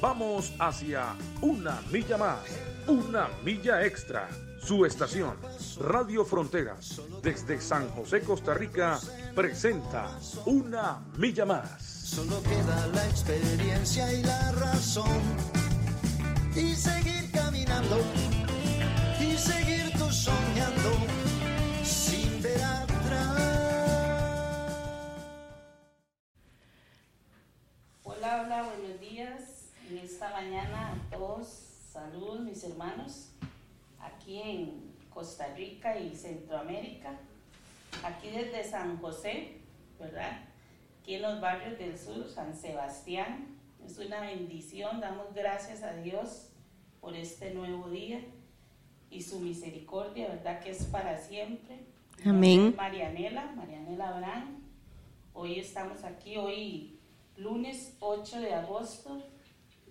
Vamos hacia una milla más, una milla extra. Su estación, Radio Fronteras, desde San José, Costa Rica, presenta Una Milla Más. Solo queda la experiencia y la razón. Y seguir caminando. Y seguir tú soñando. Sin ver atrás. En esta mañana a todos, salud mis hermanos, aquí en Costa Rica y Centroamérica, aquí desde San José, ¿verdad? Aquí en los barrios del sur, San Sebastián. Es una bendición, damos gracias a Dios por este nuevo día y su misericordia, ¿verdad? Que es para siempre. Amén. Marianela, Marianela Abraham. Hoy estamos aquí, hoy lunes 8 de agosto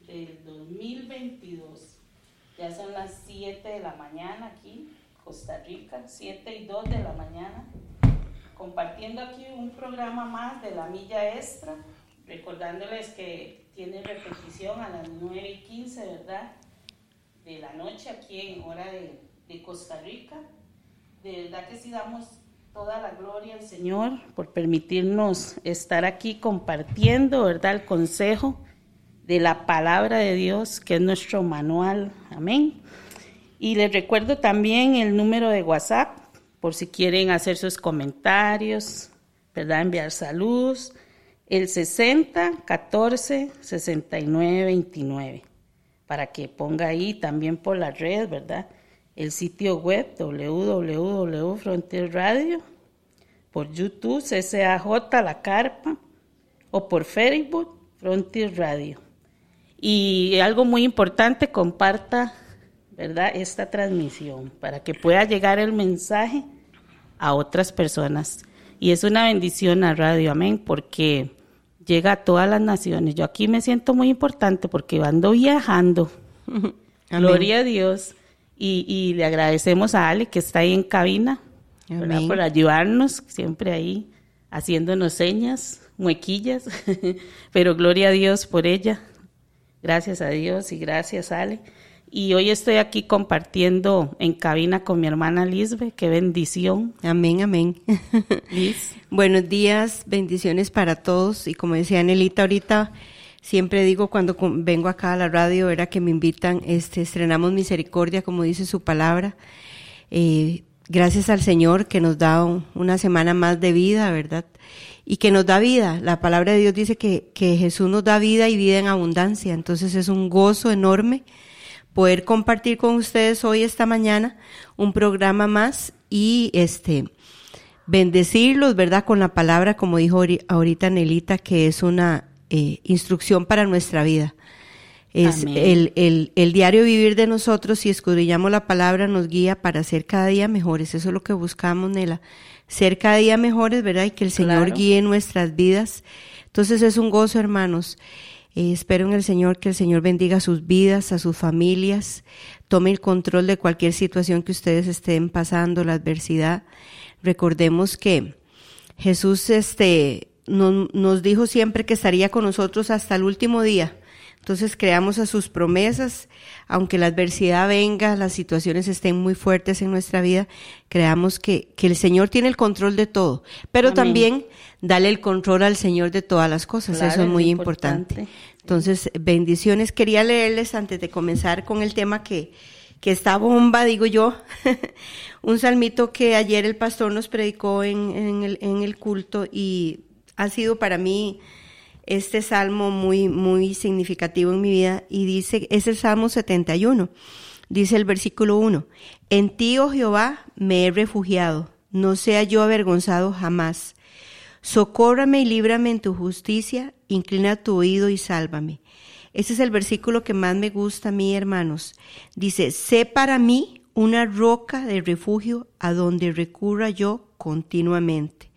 del 2022. Ya son las 7 de la mañana aquí, Costa Rica, 7 y 2 de la mañana, compartiendo aquí un programa más de la milla extra, recordándoles que tiene repetición a las 9 y 15, ¿verdad? De la noche aquí en hora de, Costa Rica. De verdad que sí damos toda la gloria al Señor por permitirnos estar aquí compartiendo, ¿verdad? El consejo de la palabra de Dios, que es nuestro manual. Amén. Y les recuerdo también el número de WhatsApp, por si quieren hacer sus comentarios, ¿verdad? Enviar saludos. El 60 14 69 29. Para que ponga ahí también por la red, ¿verdad? El sitio web www.frontier Radio, por YouTube, CCAJ La Carpa, o por Facebook, Frontier Radio. Y algo muy importante, comparta, ¿verdad? Esta transmisión para que pueda llegar el mensaje a otras personas. Y es una bendición a Radio Amén porque llega a todas las naciones. Yo aquí me siento muy importante porque ando viajando. Gloria a Dios. Y, y le agradecemos a Ale que está ahí en cabina por ayudarnos, siempre ahí haciéndonos señas, muequillas. Pero gloria a Dios por ella. Gracias a Dios y gracias Ale. Y hoy estoy aquí compartiendo en cabina con mi hermana Lisbe. Qué bendición. Amén, amén. Liz. Buenos días, bendiciones para todos. Y como decía Anelita ahorita, siempre digo cuando vengo acá a la radio, era que me invitan, este, estrenamos misericordia, como dice su palabra. Eh, gracias al Señor que nos da un- una semana más de vida, ¿verdad? Y que nos da vida. La palabra de Dios dice que, que Jesús nos da vida y vida en abundancia. Entonces es un gozo enorme poder compartir con ustedes hoy, esta mañana, un programa más y este, bendecirlos, ¿verdad? Con la palabra, como dijo ahori- ahorita Nelita, que es una eh, instrucción para nuestra vida. Es el, el, el diario vivir de nosotros, si escudriñamos la palabra, nos guía para ser cada día mejores. Eso es lo que buscamos, Nela. Ser cada día mejores, ¿verdad? Y que el Señor Claro. guíe nuestras vidas. Entonces es un gozo, hermanos. Eh, espero en el Señor que el Señor bendiga sus vidas, a sus familias, tome el control de cualquier situación que ustedes estén pasando, la adversidad. Recordemos que Jesús este, no- nos dijo siempre que estaría con nosotros hasta el último día. Entonces creamos a sus promesas, aunque la adversidad venga, las situaciones estén muy fuertes en nuestra vida, creamos que, que el Señor tiene el control de todo, pero Amén. también dale el control al Señor de todas las cosas, Claro, eso es es muy importante. importante. Entonces, bendiciones. Quería leerles antes de comenzar con el tema que, que está bomba, digo yo, un salmito que ayer el pastor nos predicó en, en el, en el culto y ha sido para mí este salmo muy, muy significativo en mi vida y dice, es el Salmo 71, dice el versículo 1, en ti, oh Jehová, me he refugiado, no sea yo avergonzado jamás. Socórrame y líbrame en tu justicia, inclina tu oído y sálvame. Ese es el versículo que más me gusta a mí, hermanos. Dice, sé para mí una roca de refugio a donde recurra yo continuamente.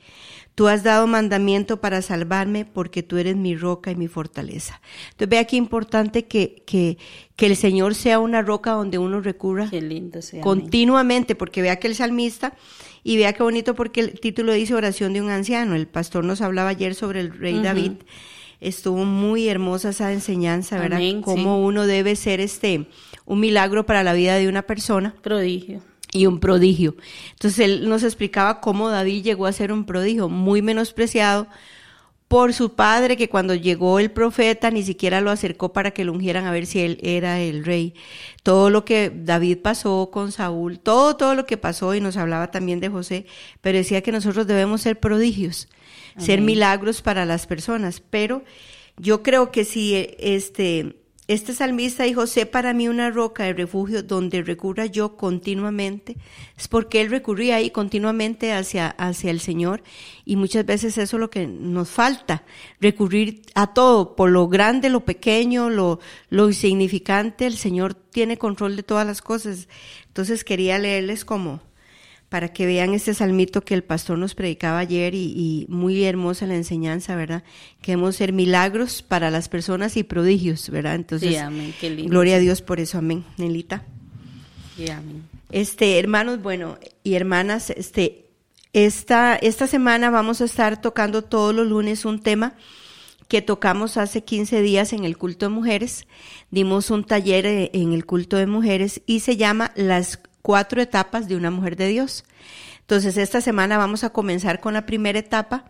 Tú has dado mandamiento para salvarme porque tú eres mi roca y mi fortaleza. Entonces vea qué importante que, que, que el Señor sea una roca donde uno recurra Qué lindo sea. continuamente, porque vea que el salmista, y vea qué bonito porque el título dice oración de un anciano. El pastor nos hablaba ayer sobre el rey. David. Estuvo muy hermosa esa enseñanza, ¿verdad? Amén, Cómo sí. uno debe ser este un milagro para la vida de una persona Prodigio. Y un prodigio. Entonces él nos explicaba cómo David llegó a ser un prodigio, muy menospreciado por su padre, que cuando llegó el profeta ni siquiera lo acercó para que lo ungieran a ver si él era el rey. Todo lo que David pasó con Saúl, todo, todo lo que pasó, y nos hablaba también de José, pero decía que nosotros debemos ser prodigios, ser milagros para las personas. Pero yo creo que si este, este salmista dijo, sé para mí una roca de refugio donde recurra yo continuamente, es porque él recurría ahí continuamente hacia, hacia el Señor y muchas veces eso es lo que nos falta, recurrir a todo, por lo grande, lo pequeño, lo, lo insignificante, el Señor tiene control de todas las cosas. Entonces quería leerles como para que vean este salmito que el pastor nos predicaba ayer y, y muy hermosa la enseñanza, ¿verdad? Queremos ser milagros para las personas y prodigios, ¿verdad? Entonces, Sí, amén, qué lindo. gloria a Dios por eso, amén, Nelita. Sí, amén. Este, hermanos, bueno, y hermanas, este, esta, esta semana vamos a estar tocando todos los lunes un tema que tocamos hace 15 días en el culto de mujeres. Dimos un taller eh, en el culto de mujeres y se llama Las cuatro etapas de una mujer de Dios. Entonces, esta semana vamos a comenzar con la primera etapa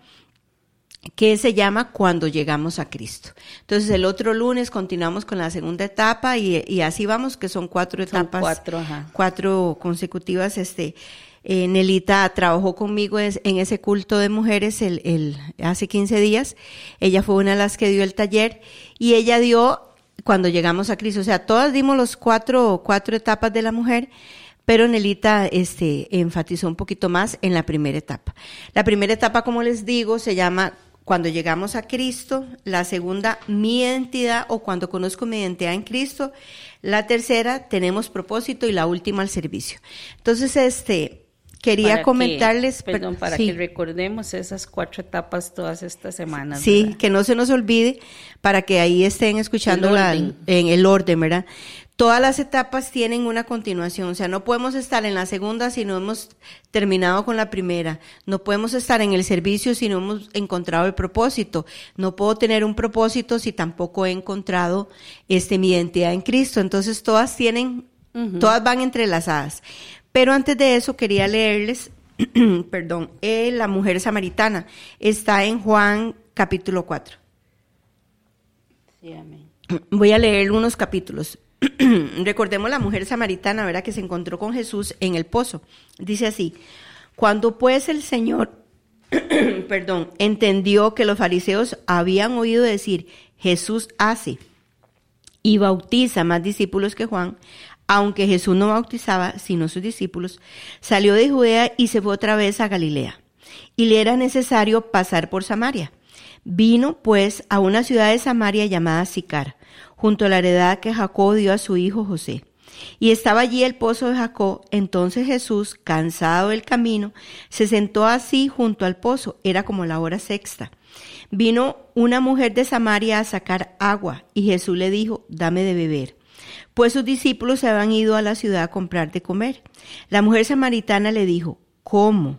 que se llama Cuando llegamos a Cristo. Entonces, el otro lunes continuamos con la segunda etapa y, y así vamos, que son cuatro Son etapas cuatro, ajá. cuatro consecutivas. Este, eh, Nelita trabajó conmigo en ese culto de mujeres el, el, hace 15 días. Ella fue una de las que dio el taller y ella dio cuando llegamos a Cristo. O sea, todas dimos los cuatro, cuatro etapas de la mujer, pero Nelita este, enfatizó un poquito más en la primera etapa. La primera etapa, como les digo, se llama cuando llegamos a Cristo, la segunda, mi identidad o cuando conozco mi identidad en Cristo, la tercera, tenemos propósito y la última, el servicio. Entonces, este, quería Para que- comentarles, perdón, para sí. que recordemos esas cuatro etapas todas estas semanas. Sí, ¿verdad? que no se nos olvide para que ahí estén escuchando El la- en el orden, ¿verdad? Todas las etapas tienen una continuación, o sea, no podemos estar en la segunda si no hemos terminado con la primera, no podemos estar en el servicio si no hemos encontrado el propósito, no puedo tener un propósito si tampoco he encontrado este mi identidad en Cristo, entonces todas tienen, todas van entrelazadas. Pero antes de eso quería leerles, perdón, eh, la mujer samaritana está en Juan capítulo 4. Sí, amén. Voy a leer unos capítulos. Recordemos la mujer samaritana, ¿verdad? Que se encontró con Jesús en el pozo. Dice así, cuando pues el Señor, perdón, entendió que los fariseos habían oído decir, Jesús hace y bautiza más discípulos que Juan, aunque Jesús no bautizaba, sino sus discípulos, salió de Judea y se fue otra vez a Galilea. Y le era necesario pasar por Samaria. Vino, pues, a una ciudad de Samaria llamada Sicar, junto a la heredad que Jacob dio a su hijo José. Y estaba allí el pozo de Jacob. Entonces Jesús, cansado del camino, se sentó así junto al pozo. Era como la hora sexta. Vino una mujer de Samaria a sacar agua, y Jesús le dijo, dame de beber. Pues sus discípulos se habían ido a la ciudad a comprar de comer. La mujer samaritana le dijo, ¿cómo?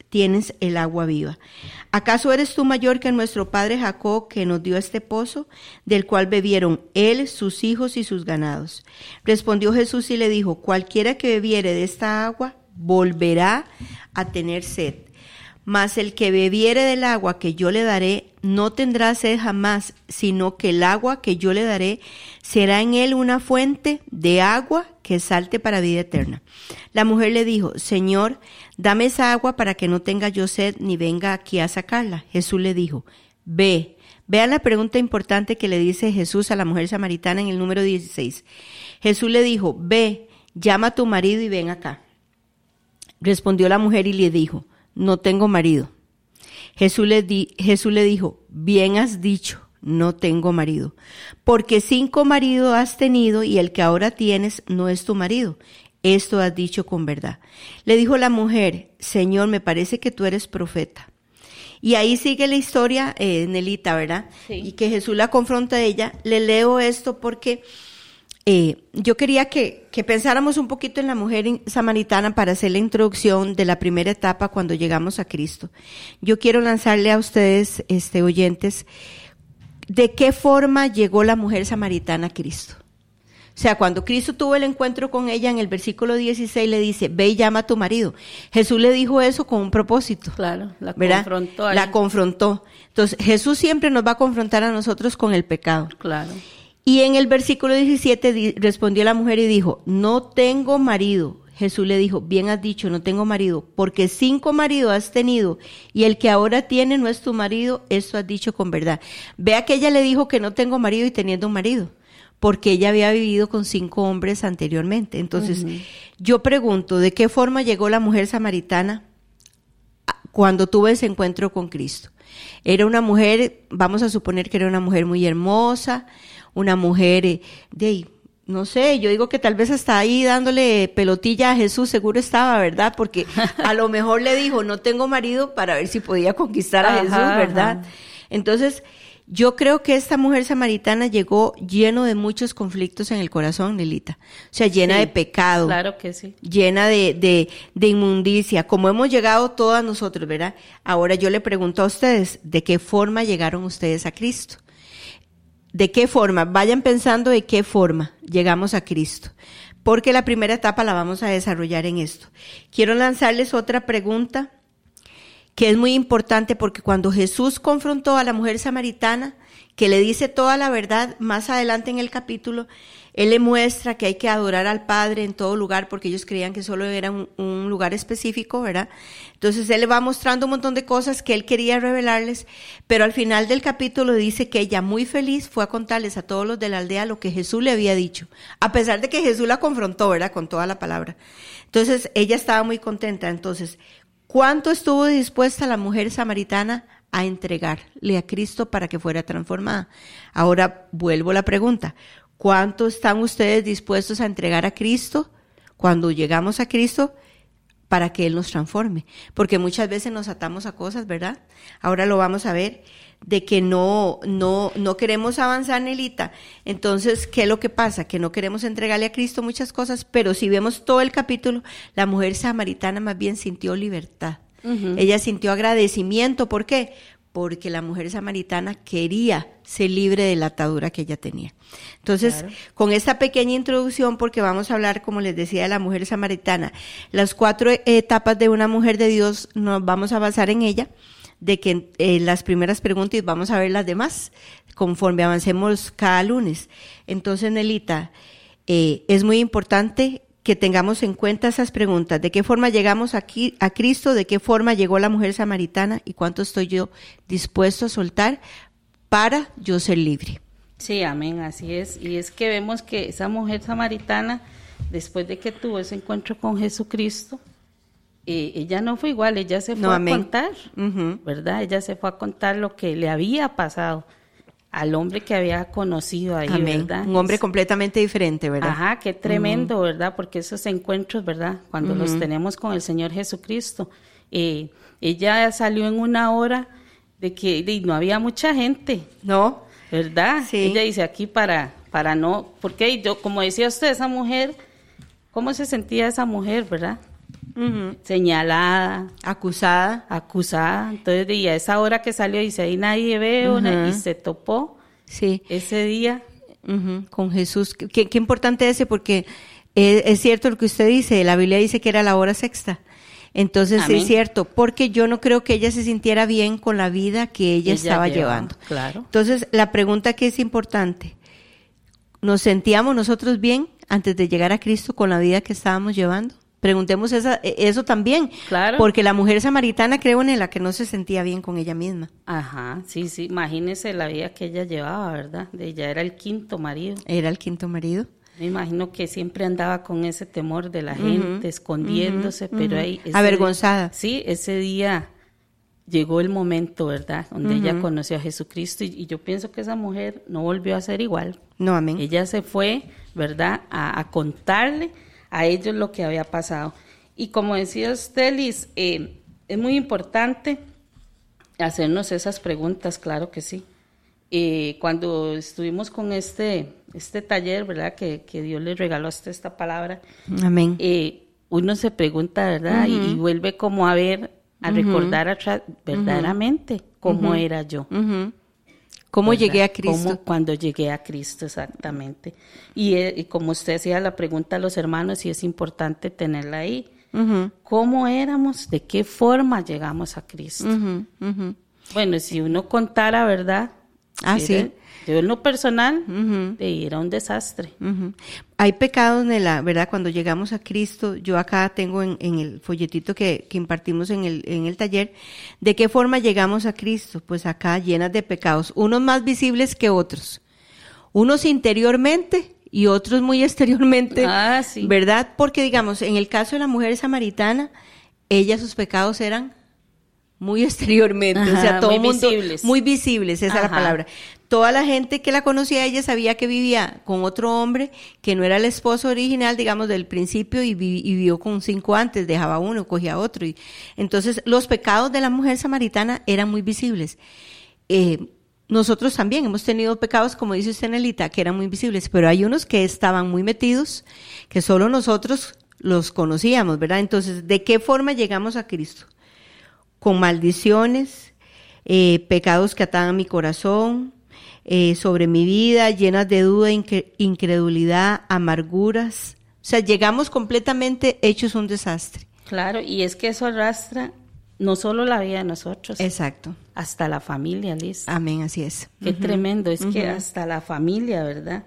tienes el agua viva? ¿Acaso eres tú mayor que nuestro padre Jacob, que nos dio este pozo, del cual bebieron él, sus hijos y sus ganados? Respondió Jesús y le dijo, cualquiera que bebiere de esta agua, volverá a tener sed. Mas el que bebiere del agua que yo le daré no tendrá sed jamás, sino que el agua que yo le daré será en él una fuente de agua que salte para vida eterna. La mujer le dijo, Señor, dame esa agua para que no tenga yo sed ni venga aquí a sacarla. Jesús le dijo, Ve, Vean la pregunta importante que le dice Jesús a la mujer samaritana en el número 16. Jesús le dijo, ve, llama a tu marido y ven acá. Respondió la mujer y le dijo, no tengo marido. Jesús le, di, Jesús le dijo, bien has dicho, no tengo marido, porque cinco maridos has tenido y el que ahora tienes no es tu marido. Esto has dicho con verdad. Le dijo la mujer, Señor, me parece que tú eres profeta. Y ahí sigue la historia, eh, Nelita, ¿verdad? Sí. Y que Jesús la confronta a ella. Le leo esto porque eh, yo quería que, que, pensáramos un poquito en la mujer samaritana para hacer la introducción de la primera etapa cuando llegamos a Cristo. Yo quiero lanzarle a ustedes, este, oyentes, de qué forma llegó la mujer samaritana a Cristo. O sea, cuando Cristo tuvo el encuentro con ella en el versículo 16 le dice, ve y llama a tu marido. Jesús le dijo eso con un propósito. Claro, la ¿verdad? confrontó. La confrontó. Entonces, Jesús siempre nos va a confrontar a nosotros con el pecado. Claro. Y en el versículo 17 respondió la mujer y dijo, no tengo marido. Jesús le dijo, bien has dicho, no tengo marido, porque cinco maridos has tenido y el que ahora tiene no es tu marido, esto has dicho con verdad. Vea que ella le dijo que no tengo marido y teniendo un marido, porque ella había vivido con cinco hombres anteriormente. Entonces, uh -huh. yo pregunto, ¿de qué forma llegó la mujer samaritana cuando tuvo ese encuentro con Cristo? Era una mujer, vamos a suponer que era una mujer muy hermosa, una mujer eh, de no sé, yo digo que tal vez hasta ahí dándole pelotilla a Jesús, seguro estaba, ¿verdad? Porque a lo mejor le dijo, no tengo marido para ver si podía conquistar a Jesús, ¿verdad? Ajá. Entonces, yo creo que esta mujer samaritana llegó lleno de muchos conflictos en el corazón, Nelita. O sea, llena sí, de pecado. Claro que sí. Llena de, de, de inmundicia, como hemos llegado todas nosotros, ¿verdad? Ahora yo le pregunto a ustedes, ¿de qué forma llegaron ustedes a Cristo? ¿De qué forma? Vayan pensando de qué forma llegamos a Cristo. Porque la primera etapa la vamos a desarrollar en esto. Quiero lanzarles otra pregunta que es muy importante porque cuando Jesús confrontó a la mujer samaritana, que le dice toda la verdad, más adelante en el capítulo, él le muestra que hay que adorar al Padre en todo lugar porque ellos creían que solo era un, lugar específico, ¿verdad? Entonces él le va mostrando un montón de cosas que él quería revelarles, pero al final del capítulo dice que ella muy feliz fue a contarles a todos los de la aldea lo que Jesús le había dicho, a pesar de que Jesús la confrontó, ¿verdad? Con toda la palabra. Entonces ella estaba muy contenta. Entonces, ¿cuánto estuvo dispuesta la mujer samaritana a entregarle a Cristo para que fuera transformada? Ahora vuelvo la pregunta. ¿Cuánto están ustedes dispuestos a entregar a Cristo cuando llegamos a Cristo para que Él nos transforme? Porque muchas veces nos atamos a cosas, ¿verdad? Ahora lo vamos a ver, de que no, no, no queremos avanzar, Nelita. Entonces, ¿qué es lo que pasa? Que no queremos entregarle a Cristo muchas cosas, pero si vemos todo el capítulo, la mujer samaritana más bien sintió libertad. Uh -huh. Ella sintió agradecimiento. ¿Por qué? Porque la mujer samaritana quería ser libre de la atadura que ella tenía. Entonces, claro. con esta pequeña introducción, porque vamos a hablar, como les decía, de la mujer samaritana, las cuatro etapas de una mujer de Dios, nos vamos a basar en ella, de que eh, las primeras preguntas vamos a ver las demás, conforme avancemos cada lunes. Entonces, Nelita, eh, es muy importante que tengamos en cuenta esas preguntas. ¿De qué forma llegamos aquí a Cristo? ¿De qué forma llegó la mujer samaritana? ¿Y cuánto estoy yo dispuesto a soltar para yo ser libre? Sí, amén, así es. Y es que vemos que esa mujer samaritana, después de que tuvo ese encuentro con Jesucristo, eh, ella no fue igual, ella se fue no, a amén. contar, uh -huh. ¿verdad? Ella se fue a contar lo que le había pasado al hombre que había conocido ahí, Amén. ¿verdad? Un hombre completamente diferente, ¿verdad? Ajá, qué tremendo, uh -huh. ¿verdad? Porque esos encuentros, ¿verdad? Cuando uh -huh. los tenemos con el Señor Jesucristo. Eh, ella salió en una hora de que de, no había mucha gente. ¿No? ¿Verdad? Sí. Ella dice aquí para, para no, porque yo, como decía usted, esa mujer, ¿cómo se sentía esa mujer, verdad? Uh -huh. señalada, acusada, acusada. Entonces, y a esa hora que salió, dice, ahí nadie ve, uh -huh. y se topó sí. ese día. Uh -huh. Con Jesús. Qué, qué importante ese, porque es, es, cierto lo que usted dice, la Biblia dice que era la hora sexta. Entonces Amén. es cierto, porque yo no creo que ella se sintiera bien con la vida que ella, ella estaba lleva, llevando. Claro. Entonces, la pregunta que es importante, ¿nos sentíamos nosotros bien antes de llegar a Cristo con la vida que estábamos llevando? Preguntemos esa, e, eso también. Claro. Porque la mujer samaritana, creo, en la que no se sentía bien con ella misma. Ajá, sí, sí, imagínese la vida que ella llevaba, ¿verdad? Ella era el quinto marido. Era el quinto marido. Me imagino que siempre andaba con ese temor de la gente, escondiéndose, pero ahí... ese- Avergonzada. Sí, ese día llegó el momento, ¿verdad? Donde ella conoció a Jesucristo y, y yo pienso que esa mujer no volvió a ser igual. No, amén. Ella se fue, ¿verdad?, a, a contarle a ellos lo que había pasado. Y como decía usted, Liz, eh, es muy importante hacernos esas preguntas, claro que sí. Eh, cuando estuvimos con este, este taller, ¿verdad?, que, que Dios le regaló hasta esta palabra, Amén. eh, uno se pregunta, ¿verdad? y, y vuelve como a ver, a recordar atrás verdaderamente cómo era yo. ¿Cómo ¿verdad? llegué a Cristo? Cómo- cuando llegué a Cristo, exactamente. Y, eh, y como usted hacía la pregunta a los hermanos, y es importante tenerla ahí. ¿Cómo éramos? ¿De qué forma llegamos a Cristo? Bueno, si uno contara, ¿verdad? Ah, sí. Yo en lo personal, eh, era un desastre. Hay pecados en la, ¿verdad? Cuando llegamos a Cristo, yo acá tengo en, en el folletito que, que impartimos en el, en el taller, ¿de qué forma llegamos a Cristo? Pues acá llenas de pecados, unos más visibles que otros, unos interiormente y otros muy exteriormente, Ah, sí. ¿verdad? Porque digamos, en el caso de la mujer samaritana, ella sus pecados eran muy exteriormente, o sea, todo muy mundo visibles. muy visibles, esa es la palabra. Toda la gente que la conocía ella sabía que vivía con otro hombre que no era el esposo original, digamos, del principio y vivió con cinco antes, dejaba uno, cogía otro. Y, entonces, los pecados de la mujer samaritana eran muy visibles. Eh, nosotros también hemos tenido pecados, como dice usted, Nelita, que eran muy visibles, pero hay unos que estaban muy metidos, que solo nosotros los conocíamos, ¿verdad? Entonces, ¿de qué forma llegamos a Cristo? con maldiciones, eh, pecados que ataban mi corazón, eh, sobre mi vida, llenas de duda, incre- incredulidad, amarguras. O sea, llegamos completamente hechos un desastre. Claro, y es que eso arrastra no solo la vida de nosotros, Exacto. hasta la familia, Liz. Amén, así es. Qué tremendo, es que hasta la familia, ¿verdad?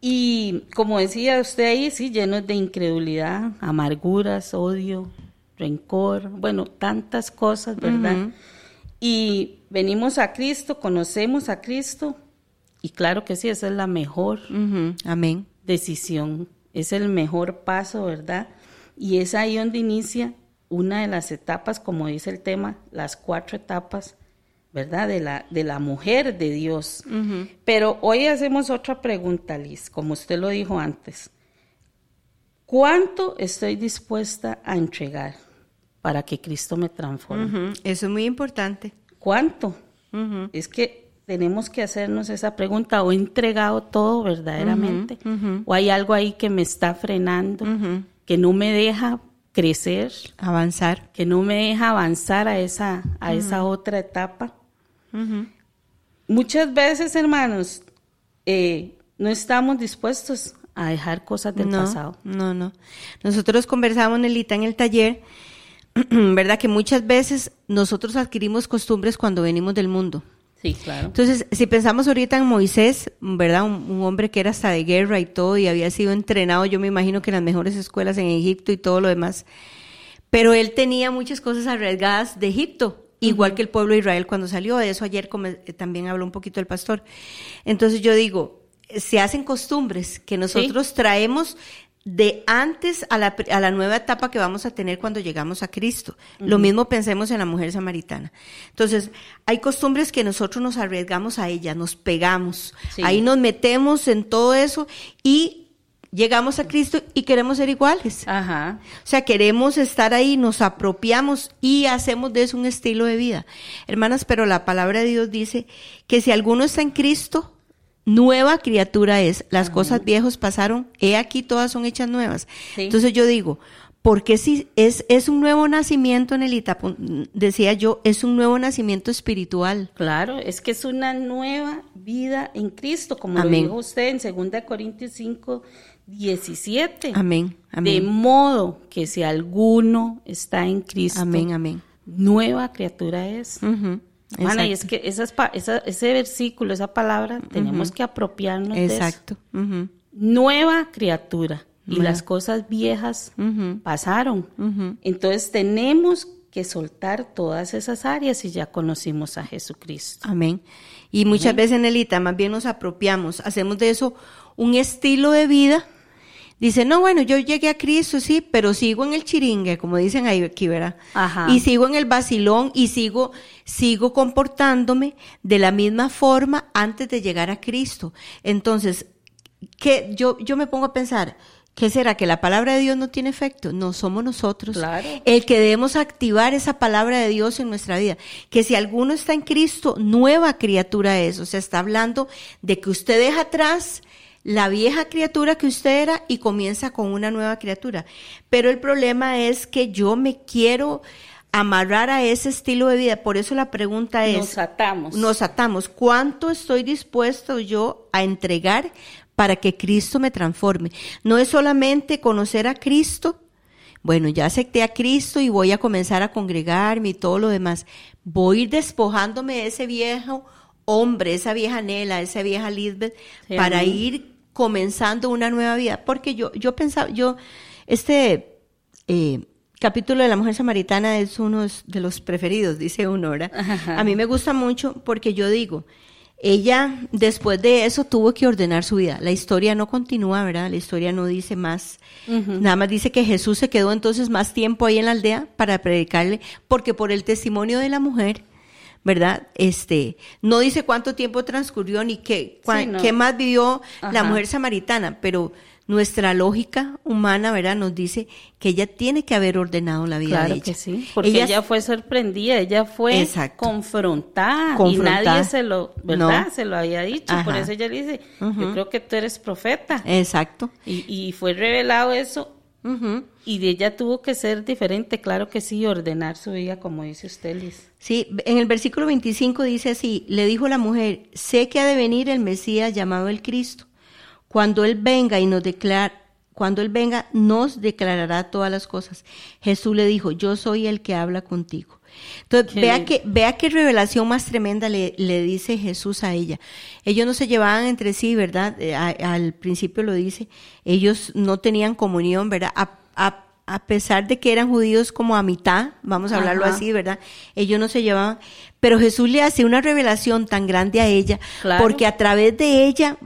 Y como decía usted ahí, sí, llenos de incredulidad, amarguras, odio, rencor, bueno, tantas cosas, ¿verdad? Y venimos a Cristo, conocemos a Cristo, y claro que sí, esa es la mejor. Amén. decisión, es el mejor paso, ¿verdad? Y es ahí donde inicia una de las etapas, como dice el tema, las cuatro etapas, ¿verdad? De la, de la mujer de Dios. Pero hoy hacemos otra pregunta, Liz, como usted lo dijo antes. ¿Cuánto estoy dispuesta a entregar para que Cristo me transforme? Eso es muy importante. ¿Cuánto? Es que tenemos que hacernos esa pregunta, ¿o he entregado todo verdaderamente? ¿O hay algo ahí que me está frenando, que no me deja crecer, Avanzar. que no me deja avanzar a esa, a esa otra etapa? Muchas veces, hermanos, eh, no estamos dispuestos a dejar cosas del no, pasado. No, no. Nosotros conversamos, Nelita, en el taller, ¿verdad? Que muchas veces nosotros adquirimos costumbres cuando venimos del mundo. Sí, claro. Entonces, si pensamos ahorita en Moisés, ¿verdad? Un, un hombre que era hasta de guerra y todo, y había sido entrenado, yo me imagino que en las mejores escuelas en Egipto y todo lo demás. Pero él tenía muchas cosas arriesgadas de Egipto, igual que el pueblo de Israel cuando salió. De eso ayer eh, también habló un poquito el pastor. Entonces yo digo, se hacen costumbres que nosotros traemos de antes a la, a la nueva etapa que vamos a tener cuando llegamos a Cristo. Lo mismo pensemos en la mujer samaritana. Entonces, hay costumbres que nosotros nos arriesgamos a ellas, nos pegamos, Sí. ahí nos metemos en todo eso y llegamos a Cristo y queremos ser iguales. Ajá. O sea, queremos estar ahí, nos apropiamos y hacemos de eso un estilo de vida. Hermanas, pero la palabra de Dios dice que si alguno está en Cristo, nueva criatura es. Las cosas viejas pasaron, he aquí todas son hechas nuevas. Sí. Entonces yo digo, porque si es, es un nuevo nacimiento, Nelita, decía yo, es un nuevo nacimiento espiritual. Claro, es que es una nueva vida en Cristo, como Amén. lo dijo usted en 2 Corintios 5, 17. Amén, De amén. modo que si alguno está en Cristo, Amén, amén. nueva criatura es. Hermana, y exacto. es que esas pa- esa- ese versículo, esa palabra, tenemos que apropiarnos de eso. Exacto. Nueva criatura. y las cosas viejas pasaron. Entonces tenemos que soltar todas esas áreas y ya conocimos a Jesucristo. Amén. Y muchas veces, Nelita, más bien nos apropiamos, hacemos de eso un estilo de vida. Dice, no, bueno, yo llegué a Cristo, sí, pero sigo en el chiringue, como dicen ahí aquí, ¿verdad? Ajá. Y sigo en el vacilón y sigo, sigo comportándome de la misma forma antes de llegar a Cristo. Entonces, que yo, yo me pongo a pensar, ¿qué será? ¿Que la palabra de Dios no tiene efecto? No, somos nosotros. Claro. El que debemos activar esa palabra de Dios en nuestra vida. Que si alguno está en Cristo, nueva criatura es. O sea, está hablando de que usted deja atrás la vieja criatura que usted era y comienza con una nueva criatura. Pero el problema es que yo me quiero amarrar a ese estilo de vida. Por eso la pregunta es, Nos atamos. nos atamos. ¿Cuánto estoy dispuesto yo a entregar para que Cristo me transforme? No es solamente conocer a Cristo. Bueno, ya acepté a Cristo y voy a comenzar a congregarme y todo lo demás. Voy a ir despojándome de ese viejo hombre, esa vieja Nela, esa vieja Lisbeth, Sí, para ir comenzando una nueva vida. Porque yo, yo pensaba, yo, este eh, capítulo de la mujer samaritana es uno de los preferidos, dice uno, ¿verdad? Ajá. A mí me gusta mucho porque yo digo, ella después de eso tuvo que ordenar su vida. La historia no continúa, ¿verdad? La historia no dice más. Nada más dice que Jesús se quedó entonces más tiempo ahí en la aldea para predicarle, porque por el testimonio de la mujer, ¿verdad? Este, no dice cuánto tiempo transcurrió ni qué, cua- Sí, no. qué más vivió la mujer samaritana, pero nuestra lógica humana, ¿verdad? Nos dice que ella tiene que haber ordenado la vida de Claro ella. que sí, porque ella, fue sorprendida, ella fue Exacto. confrontada, Confrontada. y nadie se lo, ¿verdad? No. Se lo había dicho, por eso ella le dice, yo creo que tú eres profeta. Exacto. Y, y fue revelado eso, Y ella tuvo que ser diferente, claro que sí, ordenar su vida, como dice usted, Liz. Sí, en el versículo 25 dice así, le dijo la mujer, sé que ha de venir el Mesías llamado el Cristo. Cuando él venga y nos declara, cuando él venga nos declarará todas las cosas. Jesús le dijo, yo soy el que habla contigo. Entonces, Qué vea que, vea qué revelación más tremenda le, le dice Jesús a ella. Ellos no se llevaban entre sí, ¿verdad? Eh, a- al principio lo dice. Ellos no tenían comunión, ¿verdad? A, a- a pesar de que eran judíos como a mitad, vamos a hablarlo Ajá. así, ¿verdad? Ellos no se llevaban. Pero Jesús le hace una revelación tan grande a ella, Claro. porque a través de ella,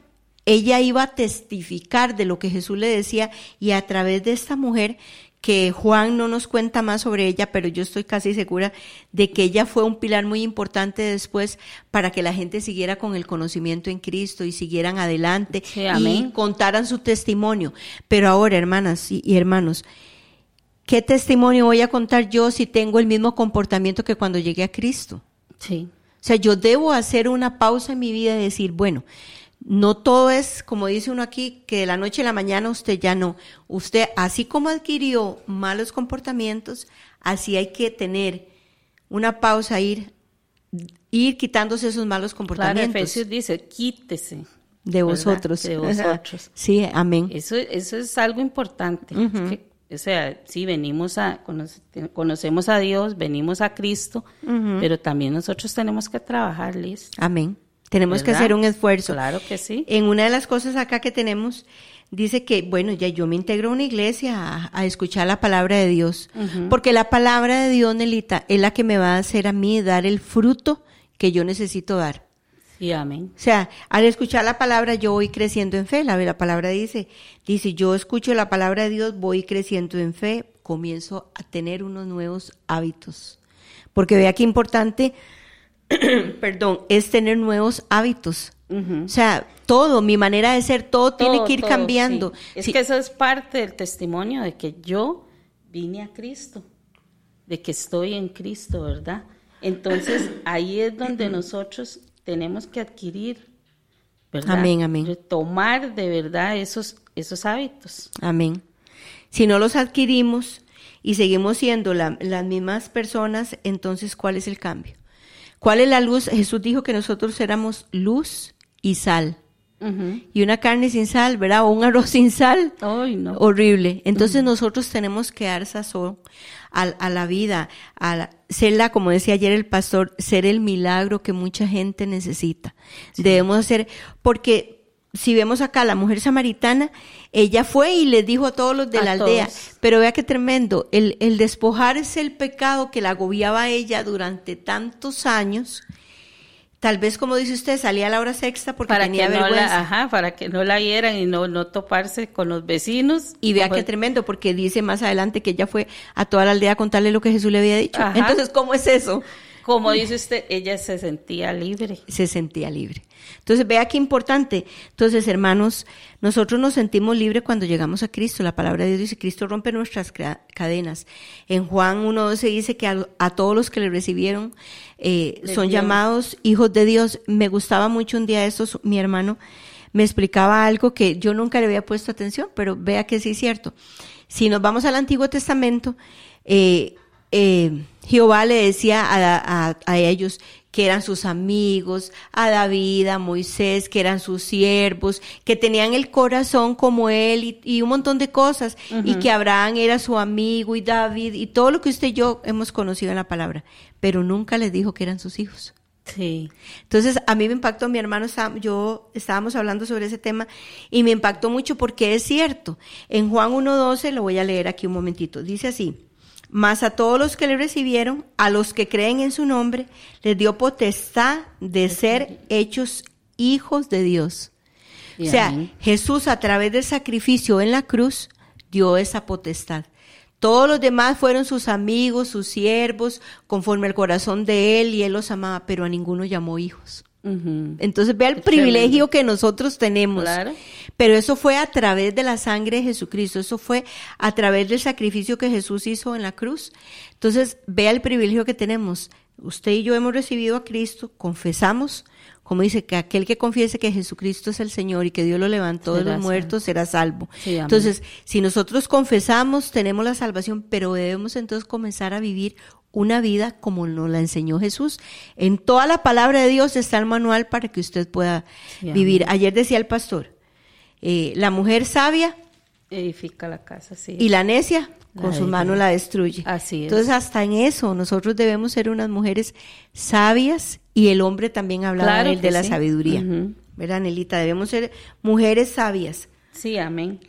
ella iba a testificar de lo que Jesús le decía y a través de esta mujer que Juan no nos cuenta más sobre ella, pero yo estoy casi segura de que ella fue un pilar muy importante después para que la gente siguiera con el conocimiento en Cristo y siguieran adelante Sí, y contaran su testimonio. Pero ahora, hermanas y, y hermanos, ¿qué testimonio voy a contar yo si tengo el mismo comportamiento que cuando llegué a Cristo? Sí. O sea, yo debo hacer una pausa en mi vida y decir, bueno, no todo es, como dice uno aquí, que de la noche a la mañana usted ya no. Usted, así como adquirió malos comportamientos, así hay que tener una pausa, ir, ir quitándose esos malos Claro, comportamientos Efesios dice, quítese. de ¿verdad? vosotros. De vosotros. Sí, amén. Eso, eso es algo importante. Es que, o sea, sí, venimos a, conoce- conocemos a Dios, venimos a Cristo, pero también nosotros tenemos que trabajar, Liz. Amén. Tenemos que hacer un esfuerzo. Claro que sí. En una de las cosas acá que tenemos, dice que, bueno, ya yo me integro a una iglesia a, a escuchar la palabra de Dios. Porque la palabra de Dios, Nelita, es la que me va a hacer a mí dar el fruto que yo necesito dar. Sí, amén. O sea, al escuchar la palabra yo voy creciendo en fe. La, la palabra dice, dice, yo escucho la palabra de Dios, voy creciendo en fe, comienzo a tener unos nuevos hábitos. Porque vea qué importante, perdón, es tener nuevos hábitos. O sea, todo, mi manera de ser, todo, tiene que ir todo, cambiando. sí. Es Sí, que eso es parte del testimonio de que yo vine a Cristo, de que estoy en Cristo, ¿verdad? Entonces, ahí es donde nosotros tenemos que adquirir, ¿verdad? Amén, amén. Retomar de verdad esos, esos hábitos. Amén. Si no los adquirimos y seguimos siendo la- las mismas personas, entonces, ¿cuál es el cambio? ¿Cuál es la luz? Jesús dijo que nosotros éramos luz y sal. Y una carne sin sal, ¿verdad? O un arroz sin sal. Ay, no. Horrible. Entonces nosotros tenemos que dar sazón a, a la vida, a la, como decía ayer el pastor, ser el milagro que mucha gente necesita. Debemos hacer, porque si vemos acá la mujer samaritana, ella fue y les dijo a todos los de A la aldea, todos. pero vea qué tremendo, el, el despojarse el pecado que la agobiaba a ella durante tantos años, tal vez como dice usted, salía a la hora sexta porque para tenía que no vergüenza. la, ajá, para que no la vieran y no, no toparse con los vecinos. Y vea qué tremendo, porque dice más adelante que ella fue a toda la aldea a contarle lo que Jesús le había dicho. Ajá. Entonces, ¿cómo es eso? Como dice usted, ella se sentía libre. se sentía libre. Entonces, vea qué importante. Entonces, hermanos, nosotros nos sentimos libres cuando llegamos a Cristo. La palabra de Dios dice, Cristo rompe nuestras cadenas. En Juan 1.12 dice que a, a todos los que le recibieron eh, son llamados hijos de Dios. Me gustaba mucho un día de estos, mi hermano me explicaba algo que yo nunca le había puesto atención, pero vea que sí es cierto. Si nos vamos al Antiguo Testamento, eh, eh, Jehová le decía a, a- a ellos que eran sus amigos, a David, a Moisés, que eran sus siervos, que tenían el corazón como él y, y un montón de cosas, y que Abraham era su amigo y David y todo lo que usted y yo hemos conocido en la palabra, pero nunca les dijo que eran sus hijos. Sí. Entonces, a mí me impactó, mi hermano, yo estábamos hablando sobre ese tema y me impactó mucho porque es cierto. En Juan 1.12, lo voy a leer aquí un momentito, dice así, mas a todos los que le recibieron, a los que creen en su nombre, les dio potestad de ser hechos hijos de Dios. O sea. Jesús a través del sacrificio en la cruz dio esa potestad. Todos los demás fueron sus amigos, sus siervos, conforme al corazón de él y él los amaba, pero a ninguno llamó hijos. Entonces vea el privilegio que nosotros tenemos. Claro. Pero eso fue a través de la sangre de Jesucristo, eso fue a través del sacrificio que Jesús hizo en la cruz. Entonces vea el privilegio que tenemos. Usted y yo hemos recibido a Cristo, confesamos, como dice, que aquel que confiese que Jesucristo es el Señor y que Dios lo levantó de los muertos será salvo. Sí, entonces, si nosotros confesamos, tenemos la salvación, pero debemos entonces comenzar a vivir una vida como nos la enseñó Jesús. En toda la palabra de Dios está el manual para que usted pueda Sí, vivir. Ayer decía el pastor, eh, la mujer sabia Edifica la casa, sí. y la necia con La sus manos la destruye. Así es. Entonces, hasta en eso, nosotros debemos ser unas mujeres sabias y el hombre también hablaba Claro de la sí. sabiduría. Ujú. ¿Verdad, Nelita? Debemos ser mujeres sabias. Sí, amén.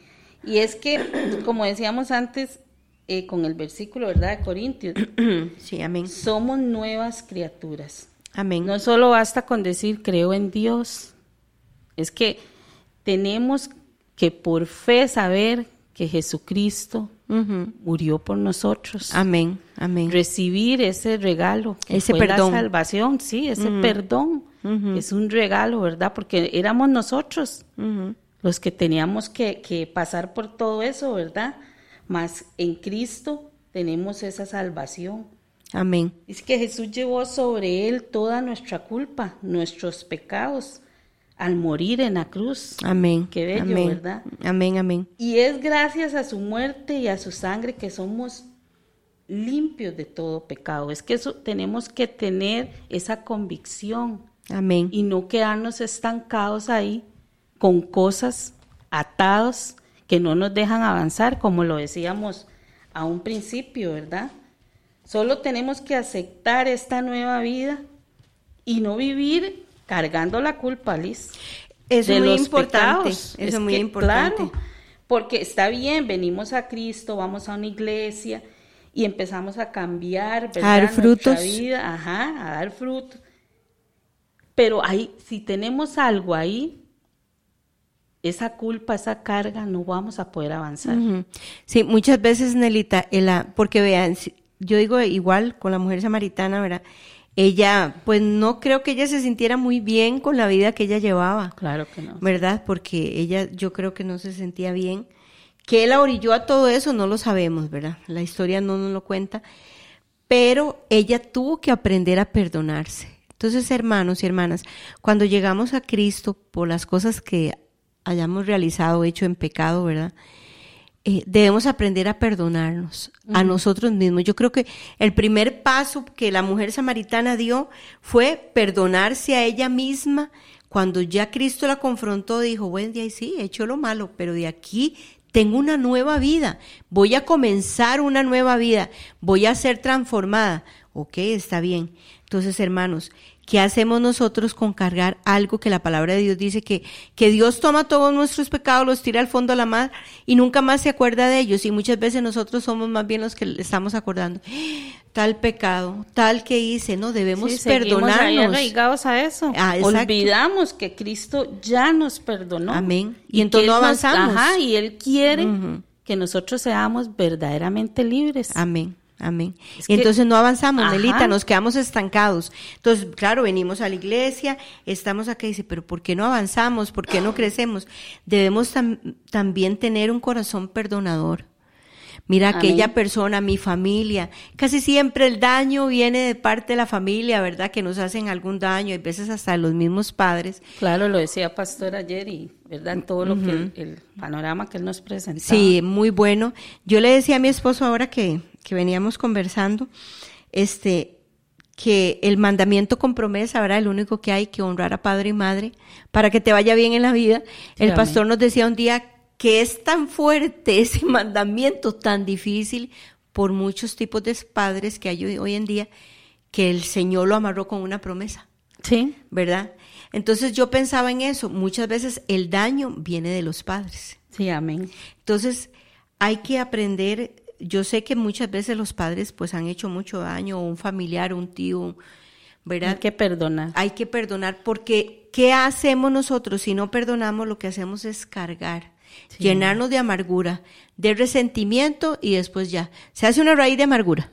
Y es que, como decíamos antes, eh, con el versículo, ¿verdad? De Corintios, sí, amén. somos nuevas criaturas. Amén. No solo basta con decir creo en Dios, es que tenemos que por fe saber que Jesucristo murió por nosotros. Amén. Amén. Recibir ese regalo, Ese perdón. la salvación, sí, ese perdón. Es un regalo, ¿verdad? Porque éramos nosotros los que teníamos que, que pasar por todo eso, ¿verdad? Mas en Cristo tenemos esa salvación. Amén. Dice que Jesús llevó sobre él toda nuestra culpa, nuestros pecados, al morir en la cruz. Amén. Qué bello, amén. ¿verdad? Amén, amén. Y es gracias a su muerte y a su sangre que somos limpios de todo pecado. Es que eso tenemos que tener esa convicción Amén. y no quedarnos estancados ahí con cosas atados que no nos dejan avanzar, como lo decíamos a un principio, ¿verdad? Solo tenemos que aceptar esta nueva vida y no vivir cargando la culpa, Liz. De es muy los importante. pecados. Es Es muy que, importante. claro, porque está bien, venimos a Cristo, vamos a una iglesia y empezamos a cambiar, ¿verdad? dar Nuestra frutos. vida, ajá, a dar frutos. Pero ahí, si tenemos algo ahí, esa culpa, esa carga, no vamos a poder avanzar. Sí, muchas veces, Nelita, el, ah, porque vean, yo digo igual con la mujer samaritana, ¿verdad? Ella, pues no creo que ella se sintiera muy bien con la vida que ella llevaba, Claro que no. ¿verdad? Porque ella, yo creo que no se sentía bien. ¿Qué la orilló a todo eso? No lo sabemos, ¿verdad? La historia no nos lo cuenta. Pero ella tuvo que aprender a perdonarse. Entonces, hermanos y hermanas, cuando llegamos a Cristo por las cosas que hayamos realizado, hecho en pecado, ¿verdad? Eh, debemos aprender a perdonarnos a nosotros mismos. Yo creo que el primer paso que la mujer samaritana dio fue perdonarse a ella misma. Cuando ya Cristo la confrontó, dijo, buen día, y sí, he hecho lo malo, pero de aquí tengo una nueva vida. Voy a comenzar una nueva vida. Voy a ser transformada. Ok, está bien. Entonces, hermanos, ¿qué hacemos nosotros con cargar algo que la palabra de Dios dice que, que Dios toma todos nuestros pecados, los tira al fondo a la mar y nunca más se acuerda de ellos? Y muchas veces nosotros somos más bien los que le estamos acordando. Tal pecado, tal que hice, ¿no? Debemos Sí, perdonarnos. arraigados a eso. Ah. Olvidamos que Cristo ya nos perdonó. Amén. Y entonces no nos- avanzamos. ajá, y Él quiere que nosotros seamos verdaderamente libres. Amén. Amén. Es Y que- entonces no avanzamos, Ajá. Melita, nos quedamos estancados. Entonces, claro, venimos a la iglesia, estamos acá y dice, pero ¿por qué no avanzamos? ¿Por qué no crecemos? Debemos tam- también tener un corazón perdonador. Mira, Amén. aquella persona, mi familia, casi siempre el daño viene de parte de la familia, ¿verdad? Que nos hacen algún daño, a veces hasta los mismos padres. Claro, lo decía Pastor ayer y, ¿verdad? En todo lo que el, panorama que Él nos presentaba. Sí, muy bueno. Yo le decía a mi esposo ahora que, que veníamos conversando, este, que el mandamiento con promesa, ¿verdad? El único que hay que honrar a padre y madre para que te vaya bien en la vida. El pastor nos decía un día que es tan fuerte ese mandamiento, tan difícil por muchos tipos de padres que hay hoy- hoy en día, que el Señor lo amarró con una promesa. Sí, ¿verdad? Entonces yo pensaba en eso, muchas veces el daño viene de los padres. sí, amén. Entonces hay que aprender, yo sé que muchas veces los padres pues han hecho mucho daño, un familiar, un tío, ¿verdad? Hay que perdonar. Hay que perdonar porque ¿qué hacemos nosotros si no perdonamos? Lo que hacemos es cargar, Sí. llenarnos de amargura, de resentimiento y después ya, se hace una raíz de amargura.